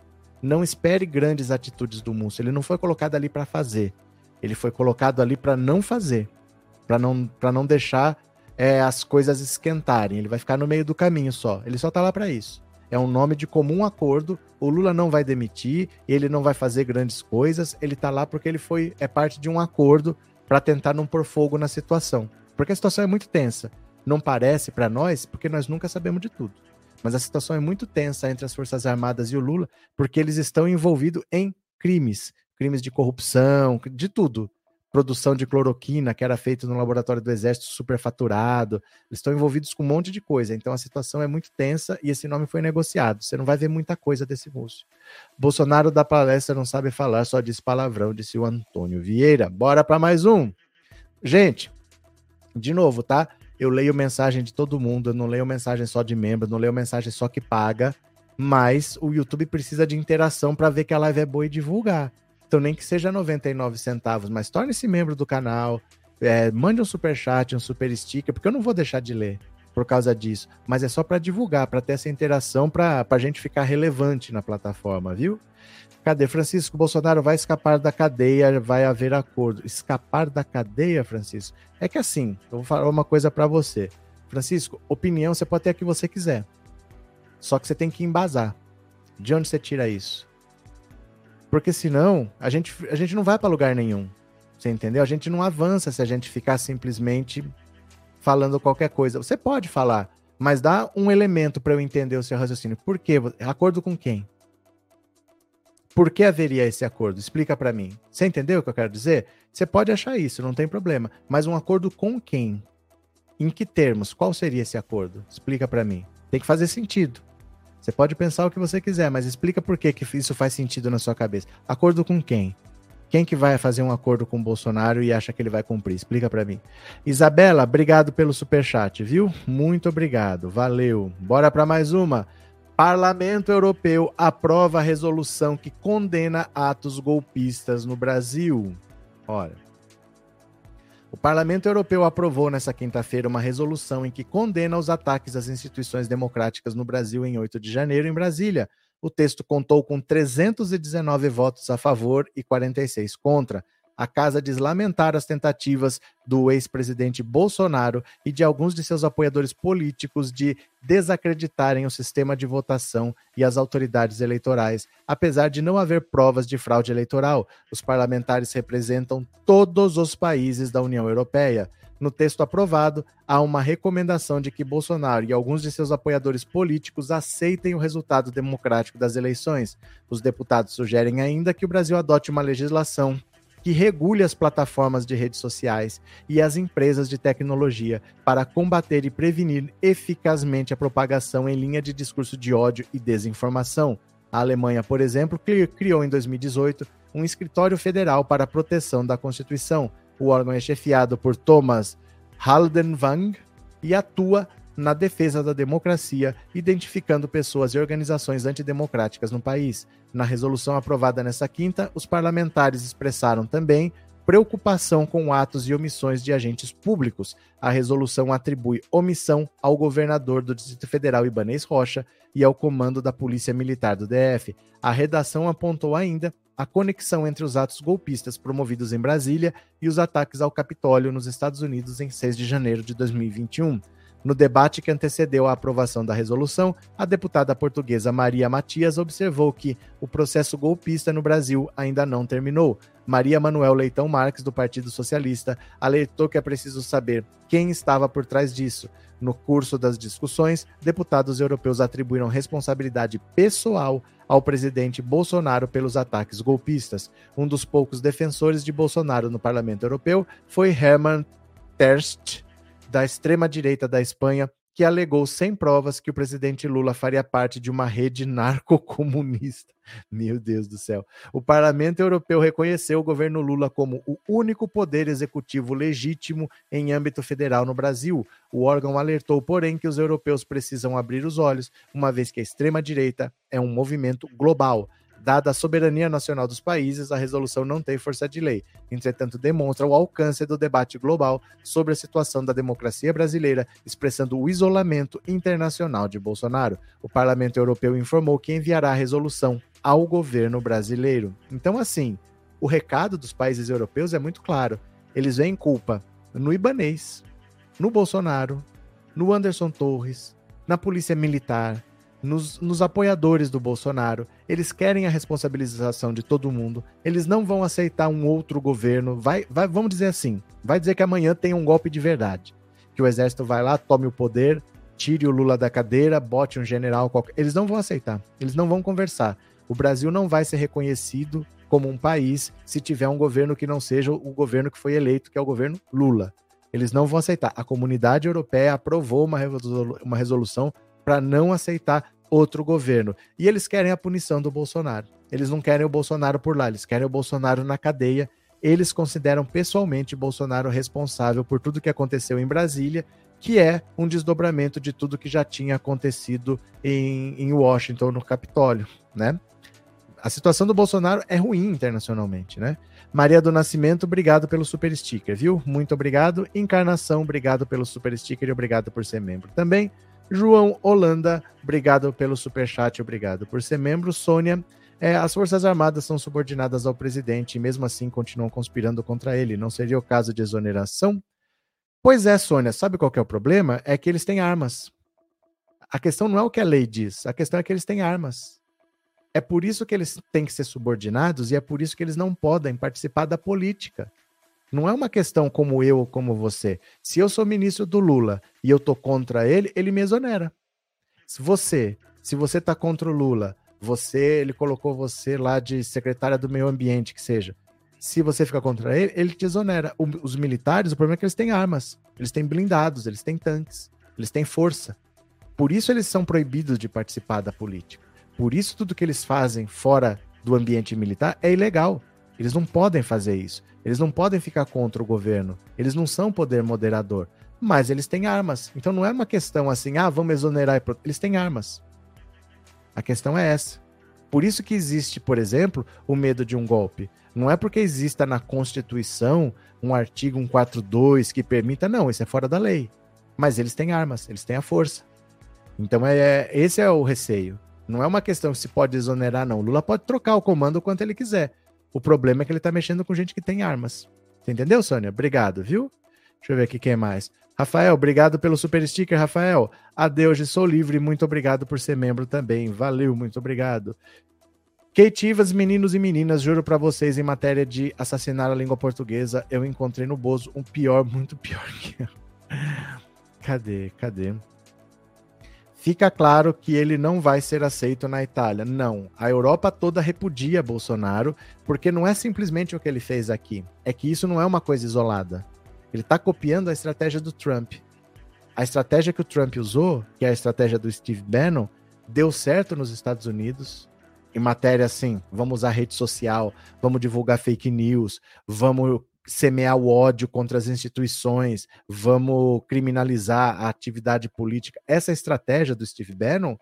não espere grandes atitudes do Múcio. Ele não foi colocado ali para fazer. Ele foi colocado ali para não fazer, para não, não deixar é, as coisas esquentarem. Ele vai ficar no meio do caminho só. Ele só tá lá para isso. É um nome de comum acordo. O Lula não vai demitir, ele não vai fazer grandes coisas, ele está lá porque ele foi é parte de um acordo para tentar não pôr fogo na situação. Porque a situação é muito tensa. Não parece para nós, porque nós nunca sabemos de tudo. Mas a situação é muito tensa entre as Forças Armadas e o Lula, porque eles estão envolvidos em crimes, crimes de corrupção, de tudo produção de cloroquina que era feita no laboratório do Exército superfaturado. Eles estão envolvidos com um monte de coisa. Então a situação é muito tensa e esse nome foi negociado. Você não vai ver muita coisa desse moço. Bolsonaro da palestra não sabe falar, só diz palavrão, disse o Antônio Vieira. Bora para mais um. Gente, de novo, tá? Eu leio mensagem de todo mundo, eu não leio mensagem só de membro, não leio mensagem só que paga, mas o YouTube precisa de interação para ver que a live é boa e divulgar. Então, nem que seja 99 centavos, mas torne-se membro do canal, é, mande um super chat, um super sticker, porque eu não vou deixar de ler por causa disso. Mas é só para divulgar, para ter essa interação, para a gente ficar relevante na plataforma, viu? Cadê? Francisco Bolsonaro vai escapar da cadeia, vai haver acordo. Escapar da cadeia, Francisco? É que assim, eu vou falar uma coisa para você. Francisco, opinião você pode ter a que você quiser. Só que você tem que embasar. De onde você tira isso? Porque senão a gente, a gente não vai para lugar nenhum. Você entendeu? A gente não avança se a gente ficar simplesmente falando qualquer coisa. Você pode falar, mas dá um elemento para eu entender o seu raciocínio. Por quê? Acordo com quem? Por que haveria esse acordo? Explica para mim. Você entendeu o que eu quero dizer? Você pode achar isso, não tem problema. Mas um acordo com quem? Em que termos? Qual seria esse acordo? Explica para mim. Tem que fazer sentido. Você pode pensar o que você quiser, mas explica por que, que isso faz sentido na sua cabeça. Acordo com quem? Quem que vai fazer um acordo com o Bolsonaro e acha que ele vai cumprir? Explica para mim. Isabela, obrigado pelo super chat, viu? Muito obrigado. Valeu. Bora para mais uma. Parlamento Europeu aprova a resolução que condena atos golpistas no Brasil. Ora, o Parlamento Europeu aprovou nesta quinta-feira uma resolução em que condena os ataques às instituições democráticas no Brasil em 8 de janeiro, em Brasília. O texto contou com 319 votos a favor e 46 contra a casa diz lamentar as tentativas do ex-presidente Bolsonaro e de alguns de seus apoiadores políticos de desacreditarem o sistema de votação e as autoridades eleitorais, apesar de não haver provas de fraude eleitoral. Os parlamentares representam todos os países da União Europeia. No texto aprovado, há uma recomendação de que Bolsonaro e alguns de seus apoiadores políticos aceitem o resultado democrático das eleições. Os deputados sugerem ainda que o Brasil adote uma legislação que regule as plataformas de redes sociais e as empresas de tecnologia para combater e prevenir eficazmente a propagação em linha de discurso de ódio e desinformação. A Alemanha, por exemplo, criou em 2018 um escritório federal para a proteção da Constituição. O órgão é chefiado por Thomas Haldenwang e atua na defesa da democracia, identificando pessoas e organizações antidemocráticas no país. Na resolução aprovada nesta quinta, os parlamentares expressaram também preocupação com atos e omissões de agentes públicos. A resolução atribui omissão ao governador do Distrito Federal Ibanês Rocha e ao comando da Polícia Militar do DF. A redação apontou ainda a conexão entre os atos golpistas promovidos em Brasília e os ataques ao Capitólio nos Estados Unidos em 6 de janeiro de 2021. No debate que antecedeu a aprovação da resolução, a deputada portuguesa Maria Matias observou que o processo golpista no Brasil ainda não terminou. Maria Manuel Leitão Marques, do Partido Socialista, alertou que é preciso saber quem estava por trás disso. No curso das discussões, deputados europeus atribuíram responsabilidade pessoal ao presidente Bolsonaro pelos ataques golpistas. Um dos poucos defensores de Bolsonaro no Parlamento Europeu foi Hermann Terst, da extrema-direita da Espanha, que alegou sem provas que o presidente Lula faria parte de uma rede narcocomunista. [laughs] Meu Deus do céu. O Parlamento Europeu reconheceu o governo Lula como o único poder executivo legítimo em âmbito federal no Brasil. O órgão alertou, porém, que os europeus precisam abrir os olhos, uma vez que a extrema-direita é um movimento global. Dada a soberania nacional dos países, a resolução não tem força de lei. Entretanto, demonstra o alcance do debate global sobre a situação da democracia brasileira, expressando o isolamento internacional de Bolsonaro. O Parlamento Europeu informou que enviará a resolução ao governo brasileiro. Então, assim, o recado dos países europeus é muito claro. Eles veem culpa no Ibanês, no Bolsonaro, no Anderson Torres, na Polícia Militar, nos, nos, apoiadores do Bolsonaro. Eles querem a responsabilização de todo mundo. Eles não vão aceitar um outro governo. Vai, vai, vamos dizer assim: vai dizer que amanhã tem um golpe de verdade. Que o exército vai lá, tome o poder, tire o Lula da cadeira, bote um general qualquer. Eles não vão aceitar. Eles não vão conversar. O Brasil não vai ser reconhecido como um país se tiver um governo que não seja o governo que foi eleito, que é o governo Lula. Eles não vão aceitar. A comunidade europeia aprovou uma, resolu uma resolução para não aceitar outro governo. E eles querem a punição do Bolsonaro. Eles não querem o Bolsonaro por lá, eles querem o Bolsonaro na cadeia. Eles consideram pessoalmente Bolsonaro responsável por tudo que aconteceu em Brasília, que é um desdobramento de tudo que já tinha acontecido em, em Washington, no Capitólio, né? A situação do Bolsonaro é ruim internacionalmente, né? Maria do Nascimento, obrigado pelo super sticker, viu? Muito obrigado. Encarnação, obrigado pelo super sticker e obrigado por ser membro também. João Holanda, obrigado pelo super chat, obrigado por ser membro. Sônia, é, as Forças Armadas são subordinadas ao presidente e mesmo assim continuam conspirando contra ele. Não seria o caso de exoneração? Pois é, Sônia, sabe qual é o problema? É que eles têm armas. A questão não é o que a lei diz, a questão é que eles têm armas. É por isso que eles têm que ser subordinados e é por isso que eles não podem participar da política. Não é uma questão como eu ou como você. Se eu sou ministro do Lula e eu tô contra ele, ele me exonera. Se você, se você tá contra o Lula, você, ele colocou você lá de secretária do meio ambiente, que seja. Se você fica contra ele, ele te exonera. O, os militares, o problema é que eles têm armas, eles têm blindados, eles têm tanques, eles têm força. Por isso eles são proibidos de participar da política. Por isso, tudo que eles fazem fora do ambiente militar é ilegal. Eles não podem fazer isso. Eles não podem ficar contra o governo. Eles não são poder moderador. Mas eles têm armas. Então não é uma questão assim, ah, vamos exonerar. Eles têm armas. A questão é essa. Por isso que existe, por exemplo, o medo de um golpe. Não é porque exista na Constituição um artigo 142 que permita, não, isso é fora da lei. Mas eles têm armas, eles têm a força. Então é, esse é o receio. Não é uma questão que se pode exonerar, não. Lula pode trocar o comando quanto ele quiser. O problema é que ele tá mexendo com gente que tem armas. Você entendeu, Sônia? Obrigado, viu? Deixa eu ver aqui quem mais. Rafael, obrigado pelo super sticker, Rafael. Adeus, sou livre. Muito obrigado por ser membro também. Valeu, muito obrigado. Kate Ivas, meninos e meninas, juro para vocês, em matéria de assassinar a língua portuguesa, eu encontrei no Bozo um pior, muito pior que eu. [laughs] Cadê? Cadê? Fica claro que ele não vai ser aceito na Itália. Não, a Europa toda repudia Bolsonaro, porque não é simplesmente o que ele fez aqui. É que isso não é uma coisa isolada. Ele está copiando a estratégia do Trump. A estratégia que o Trump usou, que é a estratégia do Steve Bannon, deu certo nos Estados Unidos. Em matéria assim, vamos usar rede social, vamos divulgar fake news, vamos semear o ódio contra as instituições, vamos criminalizar a atividade política. Essa estratégia do Steve Bannon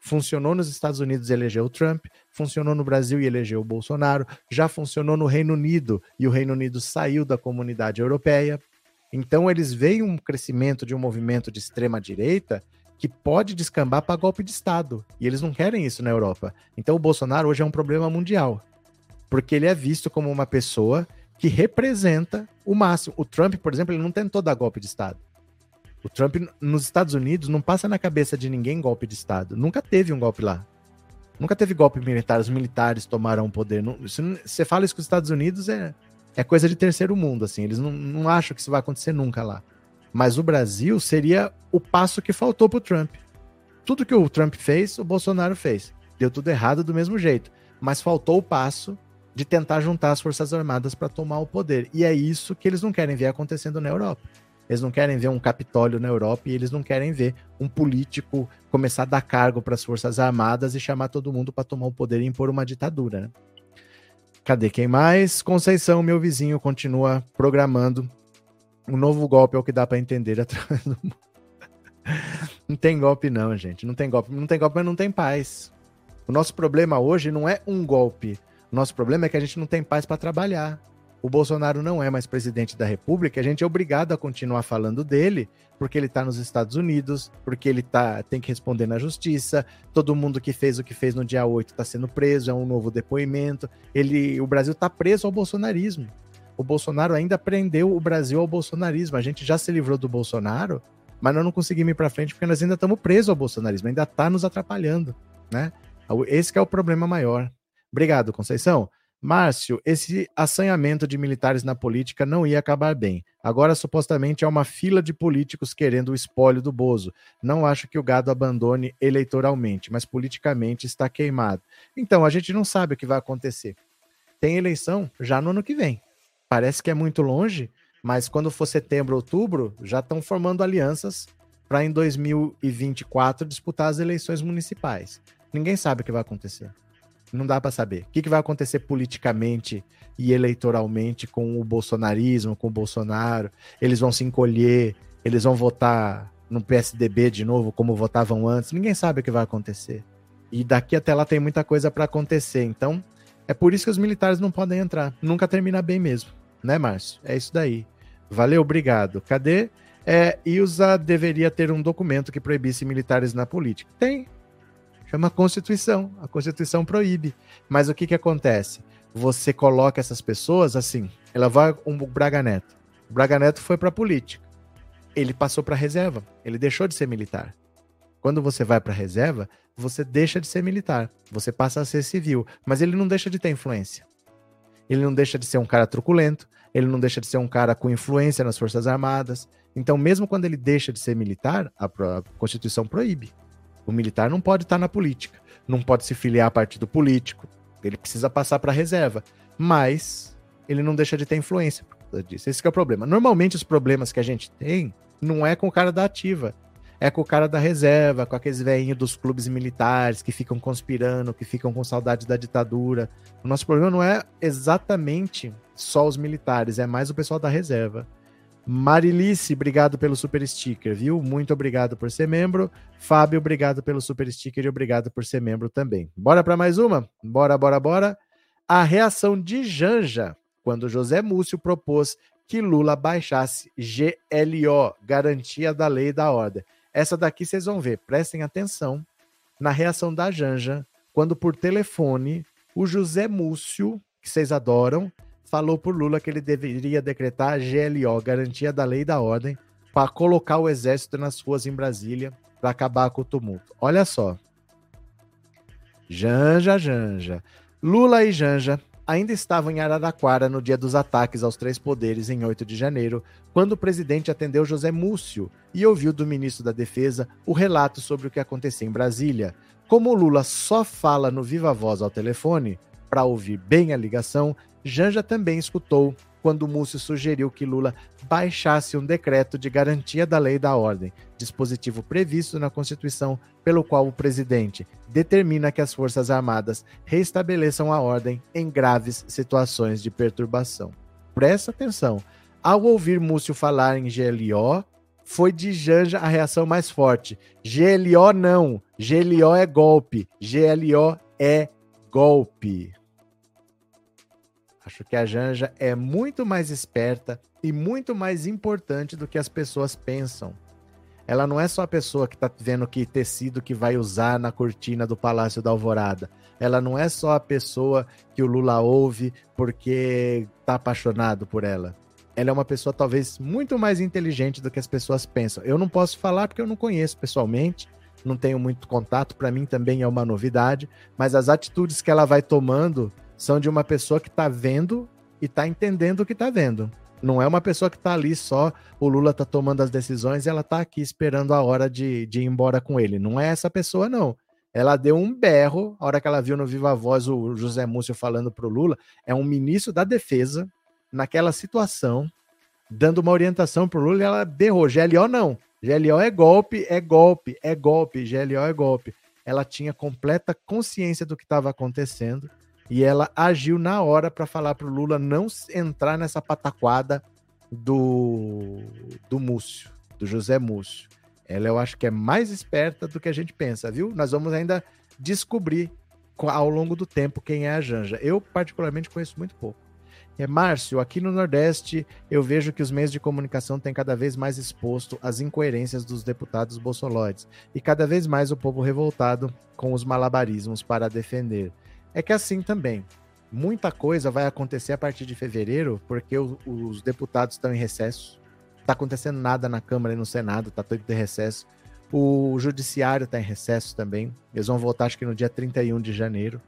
funcionou nos Estados Unidos e elegeu o Trump, funcionou no Brasil e elegeu o Bolsonaro, já funcionou no Reino Unido e o Reino Unido saiu da comunidade europeia. Então eles veem um crescimento de um movimento de extrema direita que pode descambar para golpe de Estado. E eles não querem isso na Europa. Então o Bolsonaro hoje é um problema mundial. Porque ele é visto como uma pessoa que representa o máximo. O Trump, por exemplo, ele não tentou dar golpe de Estado. O Trump, nos Estados Unidos, não passa na cabeça de ninguém golpe de Estado. Nunca teve um golpe lá. Nunca teve golpe militar. Os militares tomaram o poder. Não, você fala isso com os Estados Unidos, é, é coisa de terceiro mundo, assim. Eles não, não acham que isso vai acontecer nunca lá. Mas o Brasil seria o passo que faltou para o Trump. Tudo que o Trump fez, o Bolsonaro fez. Deu tudo errado do mesmo jeito. Mas faltou o passo de tentar juntar as Forças Armadas para tomar o poder. E é isso que eles não querem ver acontecendo na Europa. Eles não querem ver um Capitólio na Europa e eles não querem ver um político começar a dar cargo para as Forças Armadas e chamar todo mundo para tomar o poder e impor uma ditadura. Né? Cadê quem mais? Conceição, meu vizinho, continua programando um novo golpe, é o que dá para entender atrás do [laughs] Não tem golpe, não, gente. Não tem golpe, não tem golpe, mas não tem paz. O nosso problema hoje não é um golpe. Nosso problema é que a gente não tem paz para trabalhar. O Bolsonaro não é mais presidente da República, a gente é obrigado a continuar falando dele, porque ele está nos Estados Unidos, porque ele tá, tem que responder na justiça. Todo mundo que fez o que fez no dia 8 está sendo preso, é um novo depoimento. Ele, o Brasil está preso ao bolsonarismo. O Bolsonaro ainda prendeu o Brasil ao bolsonarismo. A gente já se livrou do Bolsonaro, mas nós não conseguimos ir para frente porque nós ainda estamos presos ao bolsonarismo, ainda está nos atrapalhando, né? Esse é o problema maior. Obrigado, Conceição. Márcio, esse assanhamento de militares na política não ia acabar bem. Agora, supostamente, é uma fila de políticos querendo o espólio do Bozo. Não acho que o gado abandone eleitoralmente, mas politicamente está queimado. Então, a gente não sabe o que vai acontecer. Tem eleição já no ano que vem. Parece que é muito longe, mas quando for setembro, outubro, já estão formando alianças para em 2024 disputar as eleições municipais. Ninguém sabe o que vai acontecer. Não dá para saber. O que, que vai acontecer politicamente e eleitoralmente com o bolsonarismo, com o Bolsonaro? Eles vão se encolher, eles vão votar no PSDB de novo, como votavam antes. Ninguém sabe o que vai acontecer. E daqui até lá tem muita coisa para acontecer. Então, é por isso que os militares não podem entrar. Nunca termina bem mesmo, né, Márcio? É isso daí. Valeu, obrigado. Cadê? É, Ilza deveria ter um documento que proibisse militares na política. Tem, Chama Constituição. A Constituição proíbe. Mas o que, que acontece? Você coloca essas pessoas assim. Ela vai um Braga Neto. O Braga Neto foi para a política. Ele passou para reserva. Ele deixou de ser militar. Quando você vai para reserva, você deixa de ser militar. Você passa a ser civil. Mas ele não deixa de ter influência. Ele não deixa de ser um cara truculento. Ele não deixa de ser um cara com influência nas Forças Armadas. Então, mesmo quando ele deixa de ser militar, a Constituição proíbe. O militar não pode estar na política, não pode se filiar a partido político, ele precisa passar para a reserva, mas ele não deixa de ter influência disso. Esse é o problema. Normalmente os problemas que a gente tem não é com o cara da ativa, é com o cara da reserva, com aqueles velhinhos dos clubes militares que ficam conspirando, que ficam com saudade da ditadura. O nosso problema não é exatamente só os militares, é mais o pessoal da reserva. Marilice, obrigado pelo super sticker, viu? Muito obrigado por ser membro. Fábio, obrigado pelo super sticker e obrigado por ser membro também. Bora para mais uma? Bora, bora, bora. A reação de Janja quando José Múcio propôs que Lula baixasse GLO, Garantia da Lei e da Ordem. Essa daqui vocês vão ver, prestem atenção na reação da Janja quando por telefone o José Múcio, que vocês adoram, falou por Lula que ele deveria decretar a GLO, Garantia da Lei e da Ordem, para colocar o exército nas ruas em Brasília para acabar com o tumulto. Olha só. Janja, Janja. Lula e Janja ainda estavam em Araraquara no dia dos ataques aos três poderes, em 8 de janeiro, quando o presidente atendeu José Múcio e ouviu do ministro da Defesa o relato sobre o que acontecia em Brasília. Como Lula só fala no viva voz ao telefone, para ouvir bem a ligação, Janja também escutou quando Múcio sugeriu que Lula baixasse um decreto de garantia da lei e da ordem, dispositivo previsto na Constituição, pelo qual o presidente determina que as Forças Armadas restabeleçam a ordem em graves situações de perturbação. Presta atenção. Ao ouvir Múcio falar em GLO, foi de Janja a reação mais forte. GLO não. GLO é golpe. GLO é golpe. Acho que a Janja é muito mais esperta e muito mais importante do que as pessoas pensam. Ela não é só a pessoa que está vendo que tecido que vai usar na cortina do Palácio da Alvorada. Ela não é só a pessoa que o Lula ouve porque está apaixonado por ela. Ela é uma pessoa talvez muito mais inteligente do que as pessoas pensam. Eu não posso falar porque eu não conheço pessoalmente, não tenho muito contato, para mim também é uma novidade, mas as atitudes que ela vai tomando são de uma pessoa que está vendo e está entendendo o que está vendo. Não é uma pessoa que está ali só, o Lula está tomando as decisões e ela está aqui esperando a hora de, de ir embora com ele. Não é essa pessoa, não. Ela deu um berro, a hora que ela viu no Viva Voz o José Múcio falando para o Lula, é um ministro da defesa, naquela situação, dando uma orientação para o Lula e ela berrou, GLO não, GLO é golpe, é golpe, é golpe, GLO é golpe. Ela tinha completa consciência do que estava acontecendo e ela agiu na hora para falar para o Lula não entrar nessa pataquada do, do Múcio, do José Múcio. Ela eu acho que é mais esperta do que a gente pensa, viu? Nós vamos ainda descobrir ao longo do tempo quem é a Janja. Eu, particularmente, conheço muito pouco. É, Márcio, aqui no Nordeste eu vejo que os meios de comunicação têm cada vez mais exposto as incoerências dos deputados bolsoloides e cada vez mais o povo revoltado com os malabarismos para defender. É que assim também, muita coisa vai acontecer a partir de fevereiro, porque o, os deputados estão em recesso. tá acontecendo nada na Câmara e no Senado, tá todo de recesso. O Judiciário tá em recesso também. Eles vão voltar, acho que no dia 31 de janeiro.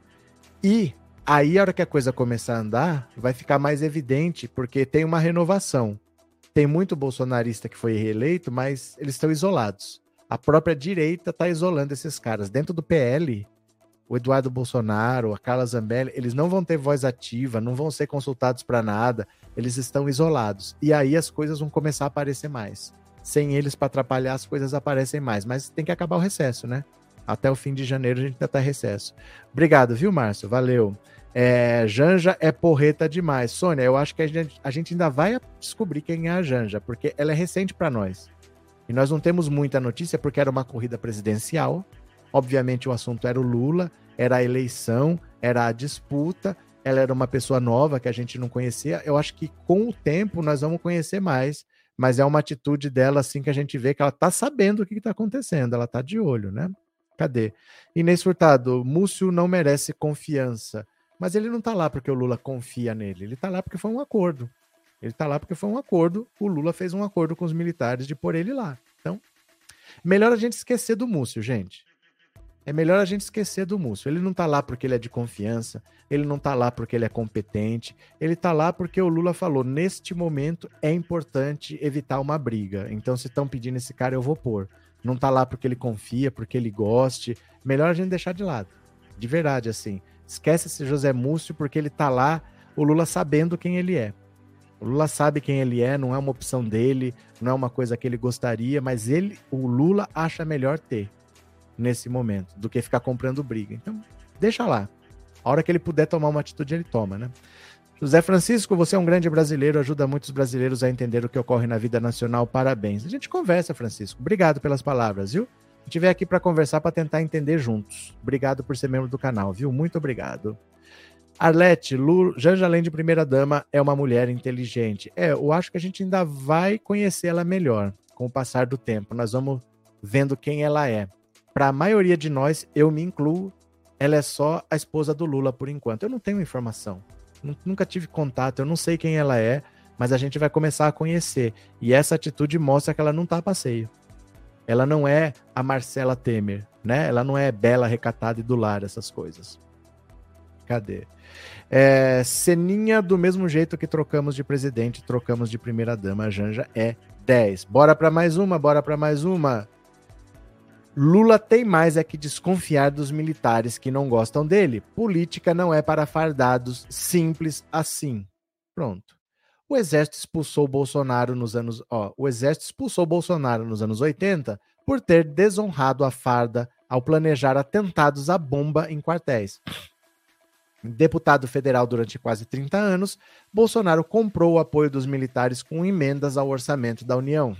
E aí, a hora que a coisa começar a andar, vai ficar mais evidente, porque tem uma renovação. Tem muito bolsonarista que foi reeleito, mas eles estão isolados. A própria direita está isolando esses caras. Dentro do PL, o Eduardo Bolsonaro, a Carla Zambelli, eles não vão ter voz ativa, não vão ser consultados para nada, eles estão isolados. E aí as coisas vão começar a aparecer mais. Sem eles para atrapalhar, as coisas aparecem mais. Mas tem que acabar o recesso, né? Até o fim de janeiro a gente ainda tá recesso. Obrigado, viu, Márcio? Valeu. É, Janja é porreta demais. Sônia, eu acho que a gente, a gente ainda vai descobrir quem é a Janja, porque ela é recente para nós. E nós não temos muita notícia porque era uma corrida presidencial. Obviamente o assunto era o Lula, era a eleição, era a disputa. Ela era uma pessoa nova que a gente não conhecia. Eu acho que com o tempo nós vamos conhecer mais, mas é uma atitude dela assim que a gente vê que ela tá sabendo o que está acontecendo, ela tá de olho, né? Cadê? Inês Furtado, Múcio não merece confiança. Mas ele não tá lá porque o Lula confia nele, ele tá lá porque foi um acordo. Ele está lá porque foi um acordo. O Lula fez um acordo com os militares de pôr ele lá. Então, melhor a gente esquecer do Múcio, gente. É melhor a gente esquecer do Múcio. Ele não está lá porque ele é de confiança, ele não está lá porque ele é competente, ele está lá porque o Lula falou: neste momento é importante evitar uma briga. Então, se estão pedindo esse cara, eu vou pôr. Não está lá porque ele confia, porque ele goste. Melhor a gente deixar de lado. De verdade, assim. Esquece esse José Múcio porque ele está lá, o Lula sabendo quem ele é. O Lula sabe quem ele é, não é uma opção dele, não é uma coisa que ele gostaria, mas ele, o Lula acha melhor ter nesse momento do que ficar comprando briga. Então, deixa lá. A hora que ele puder tomar uma atitude, ele toma, né? José Francisco, você é um grande brasileiro, ajuda muitos brasileiros a entender o que ocorre na vida nacional. Parabéns. A gente conversa, Francisco. Obrigado pelas palavras, viu? A gente veio aqui para conversar, para tentar entender juntos. Obrigado por ser membro do canal, viu? Muito obrigado. Arlete, Lu, Janja Além de Primeira Dama é uma mulher inteligente. É, eu acho que a gente ainda vai conhecer ela melhor com o passar do tempo. Nós vamos vendo quem ela é. Para a maioria de nós, eu me incluo, ela é só a esposa do Lula por enquanto. Eu não tenho informação, nunca tive contato, eu não sei quem ela é, mas a gente vai começar a conhecer. E essa atitude mostra que ela não tá a passeio. Ela não é a Marcela Temer, né? Ela não é bela, recatada e do lar, essas coisas. Cadê? É, ceninha, do mesmo jeito que trocamos de presidente, trocamos de primeira-dama. A Janja é 10. Bora para mais uma, bora para mais uma. Lula tem mais é que desconfiar dos militares que não gostam dele. Política não é para fardados simples assim. Pronto. O exército expulsou Bolsonaro nos anos, ó, o exército expulsou Bolsonaro nos anos 80 por ter desonrado a farda ao planejar atentados à bomba em quartéis. Deputado federal durante quase 30 anos, Bolsonaro comprou o apoio dos militares com emendas ao orçamento da União.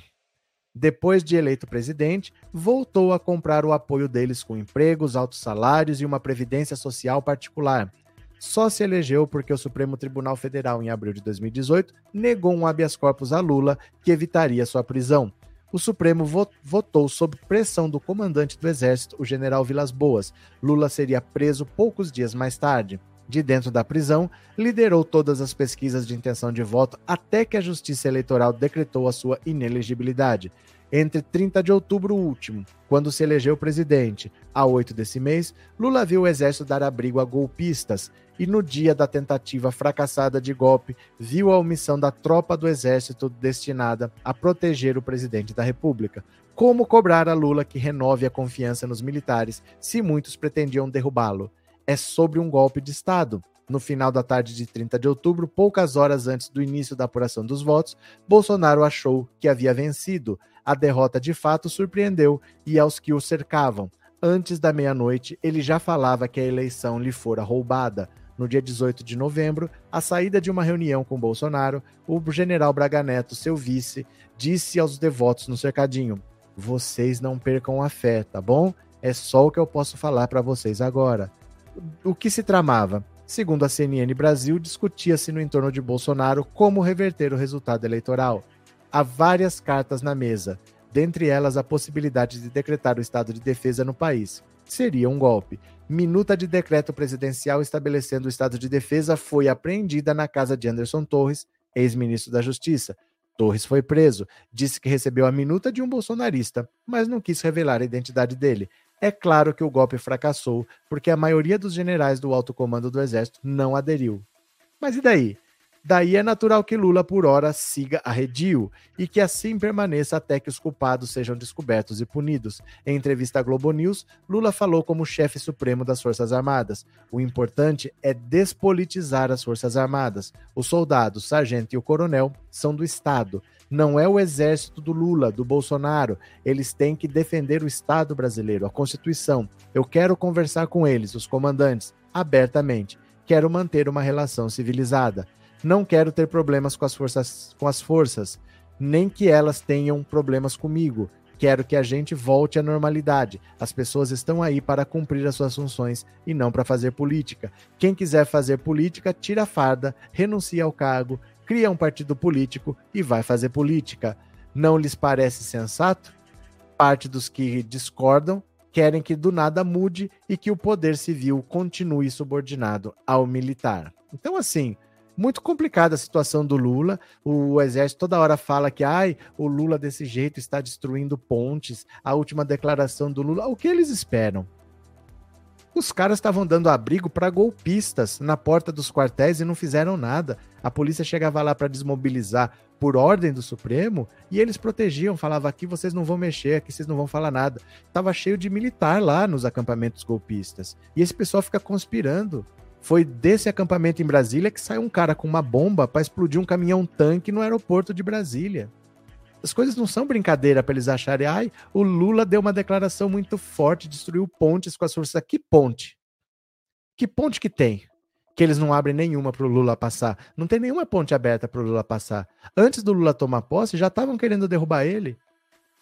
Depois de eleito presidente, voltou a comprar o apoio deles com empregos, altos salários e uma previdência social particular. Só se elegeu porque o Supremo Tribunal Federal, em abril de 2018, negou um habeas corpus a Lula que evitaria sua prisão. O Supremo votou sob pressão do comandante do Exército, o general Vilas Boas. Lula seria preso poucos dias mais tarde de dentro da prisão, liderou todas as pesquisas de intenção de voto até que a Justiça Eleitoral decretou a sua inelegibilidade. Entre 30 de outubro último, quando se elegeu presidente, a 8 desse mês, Lula viu o exército dar abrigo a golpistas e no dia da tentativa fracassada de golpe, viu a omissão da tropa do exército destinada a proteger o presidente da República. Como cobrar a Lula que renove a confiança nos militares se muitos pretendiam derrubá-lo? É sobre um golpe de Estado. No final da tarde de 30 de outubro, poucas horas antes do início da apuração dos votos, Bolsonaro achou que havia vencido. A derrota de fato surpreendeu e aos que o cercavam. Antes da meia-noite, ele já falava que a eleição lhe fora roubada. No dia 18 de novembro, à saída de uma reunião com Bolsonaro, o general Braga Neto, seu vice, disse aos devotos no cercadinho: Vocês não percam a fé, tá bom? É só o que eu posso falar para vocês agora o que se tramava? Segundo a CNN Brasil, discutia-se no entorno de Bolsonaro como reverter o resultado eleitoral. Há várias cartas na mesa, dentre elas a possibilidade de decretar o estado de defesa no país. Seria um golpe. Minuta de decreto presidencial estabelecendo o estado de defesa foi apreendida na casa de Anderson Torres, ex-ministro da Justiça. Torres foi preso, disse que recebeu a minuta de um bolsonarista, mas não quis revelar a identidade dele. É claro que o golpe fracassou, porque a maioria dos generais do alto comando do exército não aderiu. Mas e daí? Daí é natural que Lula, por hora, siga arredio e que assim permaneça até que os culpados sejam descobertos e punidos. Em entrevista à Globo News, Lula falou como chefe supremo das Forças Armadas. O importante é despolitizar as Forças Armadas. O soldado, o sargento e o coronel são do Estado. Não é o exército do Lula, do Bolsonaro. Eles têm que defender o Estado brasileiro, a Constituição. Eu quero conversar com eles, os comandantes, abertamente. Quero manter uma relação civilizada. Não quero ter problemas com as forças, com as forças, nem que elas tenham problemas comigo. Quero que a gente volte à normalidade. As pessoas estão aí para cumprir as suas funções e não para fazer política. Quem quiser fazer política, tira a farda, renuncia ao cargo, cria um partido político e vai fazer política. Não lhes parece sensato? Parte dos que discordam querem que do nada mude e que o poder civil continue subordinado ao militar. Então, assim, muito complicada a situação do Lula. O exército toda hora fala que ai, o Lula desse jeito está destruindo pontes. A última declaração do Lula. O que eles esperam? Os caras estavam dando abrigo para golpistas na porta dos quartéis e não fizeram nada. A polícia chegava lá para desmobilizar por ordem do Supremo e eles protegiam, falava aqui vocês não vão mexer, aqui vocês não vão falar nada. Tava cheio de militar lá nos acampamentos golpistas. E esse pessoal fica conspirando. Foi desse acampamento em Brasília que saiu um cara com uma bomba para explodir um caminhão-tanque no aeroporto de Brasília. As coisas não são brincadeira para eles acharem, ai, o Lula deu uma declaração muito forte, destruiu pontes com as forças. Que ponte? Que ponte que tem? Que eles não abrem nenhuma para o Lula passar. Não tem nenhuma ponte aberta para o Lula passar. Antes do Lula tomar posse, já estavam querendo derrubar ele.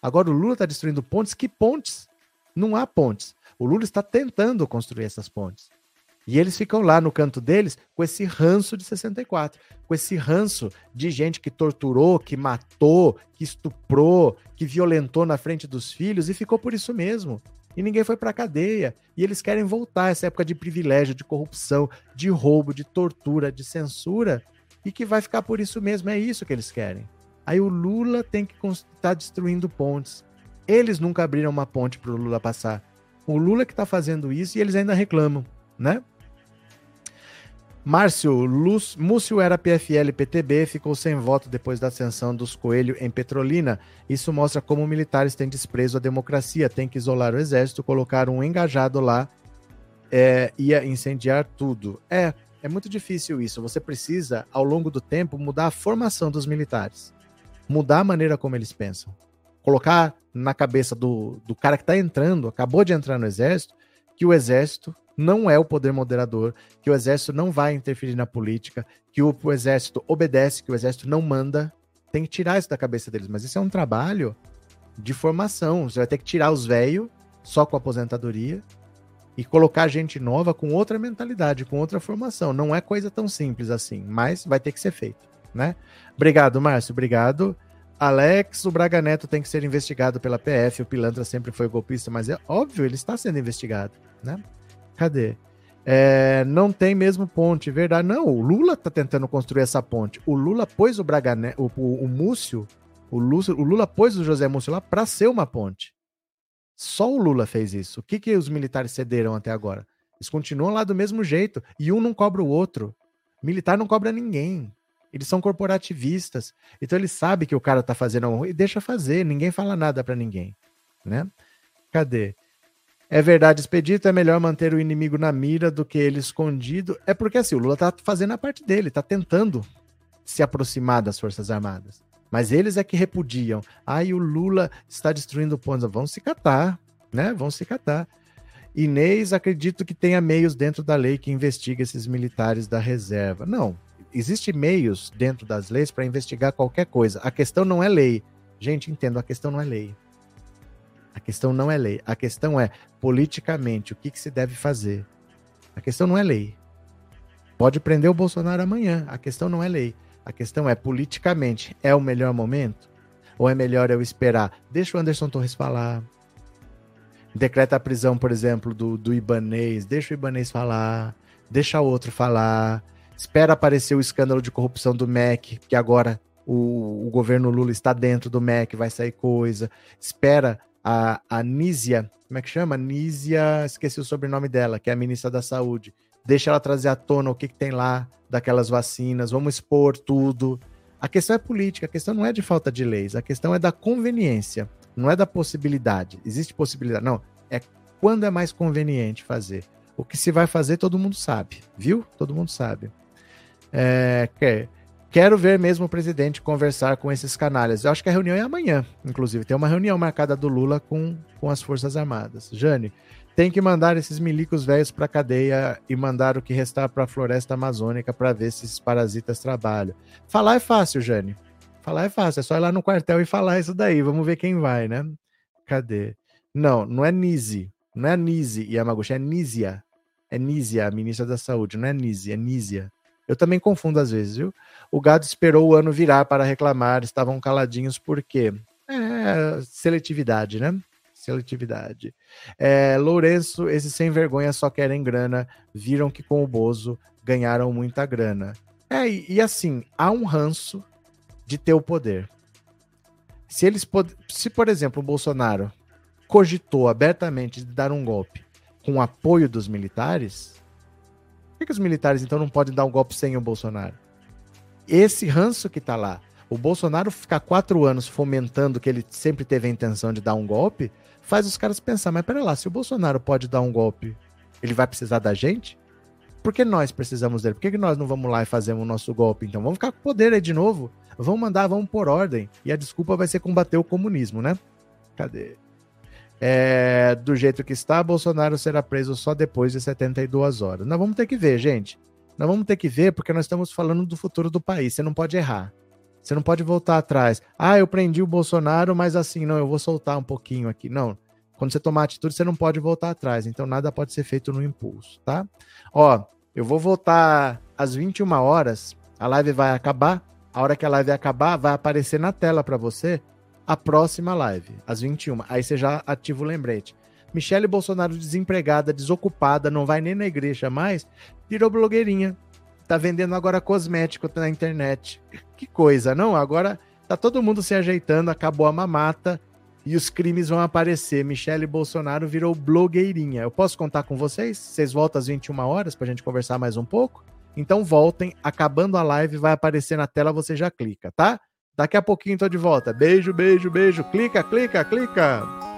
Agora o Lula está destruindo pontes. Que pontes? Não há pontes. O Lula está tentando construir essas pontes. E eles ficam lá no canto deles com esse ranço de 64, com esse ranço de gente que torturou, que matou, que estuprou, que violentou na frente dos filhos e ficou por isso mesmo. E ninguém foi para cadeia. E eles querem voltar essa época de privilégio, de corrupção, de roubo, de tortura, de censura, e que vai ficar por isso mesmo. É isso que eles querem. Aí o Lula tem que estar tá destruindo pontes. Eles nunca abriram uma ponte para o Lula passar. O Lula que está fazendo isso e eles ainda reclamam, né? Márcio, Luz, Múcio era PFL-PTB, ficou sem voto depois da ascensão dos Coelho em Petrolina. Isso mostra como militares têm desprezo à democracia, tem que isolar o exército, colocar um engajado lá, é, ia incendiar tudo. É, é muito difícil isso. Você precisa, ao longo do tempo, mudar a formação dos militares, mudar a maneira como eles pensam, colocar na cabeça do, do cara que está entrando, acabou de entrar no exército, que o exército não é o poder moderador, que o exército não vai interferir na política, que o, o, exército obedece, que o exército não manda. Tem que tirar isso da cabeça deles. Mas isso é um trabalho de formação. Você vai ter que tirar os velhos só com aposentadoria e colocar gente nova com outra mentalidade, com outra formação. Não é coisa tão simples assim, mas vai ter que ser feito, né? Obrigado, Márcio. Obrigado. Alex, o Braga Neto tem que ser investigado pela PF. O Pilantra sempre foi golpista, mas é óbvio, ele está sendo investigado, né? Cadê? É, não tem mesmo ponte, verdade. Não, o Lula tá tentando construir essa ponte. O Lula pôs o Braga o, o, o Múcio, o Lula, o Lula pôs o José Múcio lá para ser uma ponte. Só o Lula fez isso. O que, que os militares cederam até agora? Eles continuam lá do mesmo jeito. E um não cobra o outro. Militar não cobra ninguém. Eles são corporativistas. Então ele sabe que o cara tá fazendo e deixa fazer. Ninguém fala nada para ninguém, né? Cadê? É verdade, Expedito, é melhor manter o inimigo na mira do que ele escondido. É porque assim, o Lula tá fazendo a parte dele, tá tentando se aproximar das Forças Armadas. Mas eles é que repudiam. Aí ah, o Lula está destruindo pontos. Vão se catar, né? Vão se catar. Inês, acredito que tenha meios dentro da lei que investiga esses militares da reserva. Não, existe meios dentro das leis para investigar qualquer coisa. A questão não é lei. Gente, entendo, a questão não é lei. A questão não é lei. A questão é, politicamente, o que, que se deve fazer. A questão não é lei. Pode prender o Bolsonaro amanhã. A questão não é lei. A questão é, politicamente, é o melhor momento? Ou é melhor eu esperar? Deixa o Anderson Torres falar. Decreta a prisão, por exemplo, do, do Ibanês. Deixa o Ibanês falar. Deixa o outro falar. Espera aparecer o escândalo de corrupção do MEC, que agora o, o governo Lula está dentro do MEC, vai sair coisa. Espera a, Nízia, como é que chama? Nízia, esqueci o sobrenome dela, que é a ministra da Saúde. Deixa ela trazer à tona o que, que tem lá daquelas vacinas, vamos expor tudo. A questão é política, a questão não é de falta de leis, a questão é da conveniência, não é da possibilidade. Existe possibilidade, não. É quando é mais conveniente fazer. O que se vai fazer, todo mundo sabe, viu? Todo mundo sabe. É, quero ver mesmo o presidente conversar com esses canalhas. Eu acho que a reunião é amanhã, inclusive. Tem uma reunião marcada do Lula com, com as Forças Armadas. Jane, tem que mandar esses milicos velhos para cadeia e mandar o que restar para a floresta amazônica para ver se esses parasitas trabalham. Falar é fácil, Jane. Falar é fácil, é só ir lá no quartel e falar isso daí. Vamos ver quem vai, né? Cadê? Não, não é Nise. Não é Nise Yamaguchi, é Nízia. É Nízia, a ministra da Saúde, não é Nise, é Nízia. Eu também confundo às vezes, viu? O gado esperou o ano virar para reclamar, estavam caladinhos por quê? É, seletividade, né? Seletividade. É, Lourenço, esses sem vergonha só querem grana, viram que com o Bozo ganharam muita grana. É, e, e assim, há um ranço de ter o poder. Se eles se por exemplo, o Bolsonaro cogitou abertamente de dar um golpe com o apoio dos militares, que, que os militares então não podem dar um golpe sem o Bolsonaro? Esse ranço que tá lá, o Bolsonaro ficar quatro anos fomentando que ele sempre teve a intenção de dar um golpe, faz os caras pensar, mas pera lá, se o Bolsonaro pode dar um golpe, ele vai precisar da gente? Por que nós precisamos dele? Por que, que nós não vamos lá e fazemos o nosso golpe? Então vamos ficar com poder aí de novo. Vamos mandar, vamos por ordem. E a desculpa vai ser combater o comunismo, né? Cadê? É, do jeito que está, Bolsonaro será preso só depois de 72 horas. Nós vamos ter que ver, gente. Nós vamos ter que ver porque nós estamos falando do futuro do país. Você não pode errar. Você não pode voltar atrás. Ah, eu prendi o Bolsonaro, mas assim, não, eu vou soltar um pouquinho aqui. Não. Quando você tomar atitude, você não pode voltar atrás. Então nada pode ser feito no impulso, tá? Ó, eu vou voltar às 21 horas. A live vai acabar. A hora que a live acabar, vai aparecer na tela para você a próxima live, às 21. Aí você já ativa o lembrete. Michele Bolsonaro desempregada, desocupada, não vai nem na igreja mais, virou blogueirinha. Tá vendendo agora cosmético na internet. Que coisa, não? Agora tá todo mundo se ajeitando, acabou a mamata e os crimes vão aparecer. Michele Bolsonaro virou blogueirinha. Eu posso contar com vocês? Vocês voltam às 21 horas pra gente conversar mais um pouco? Então voltem, acabando a live, vai aparecer na tela, você já clica, tá? Daqui a pouquinho tô de volta. Beijo, beijo, beijo. Clica, clica, clica.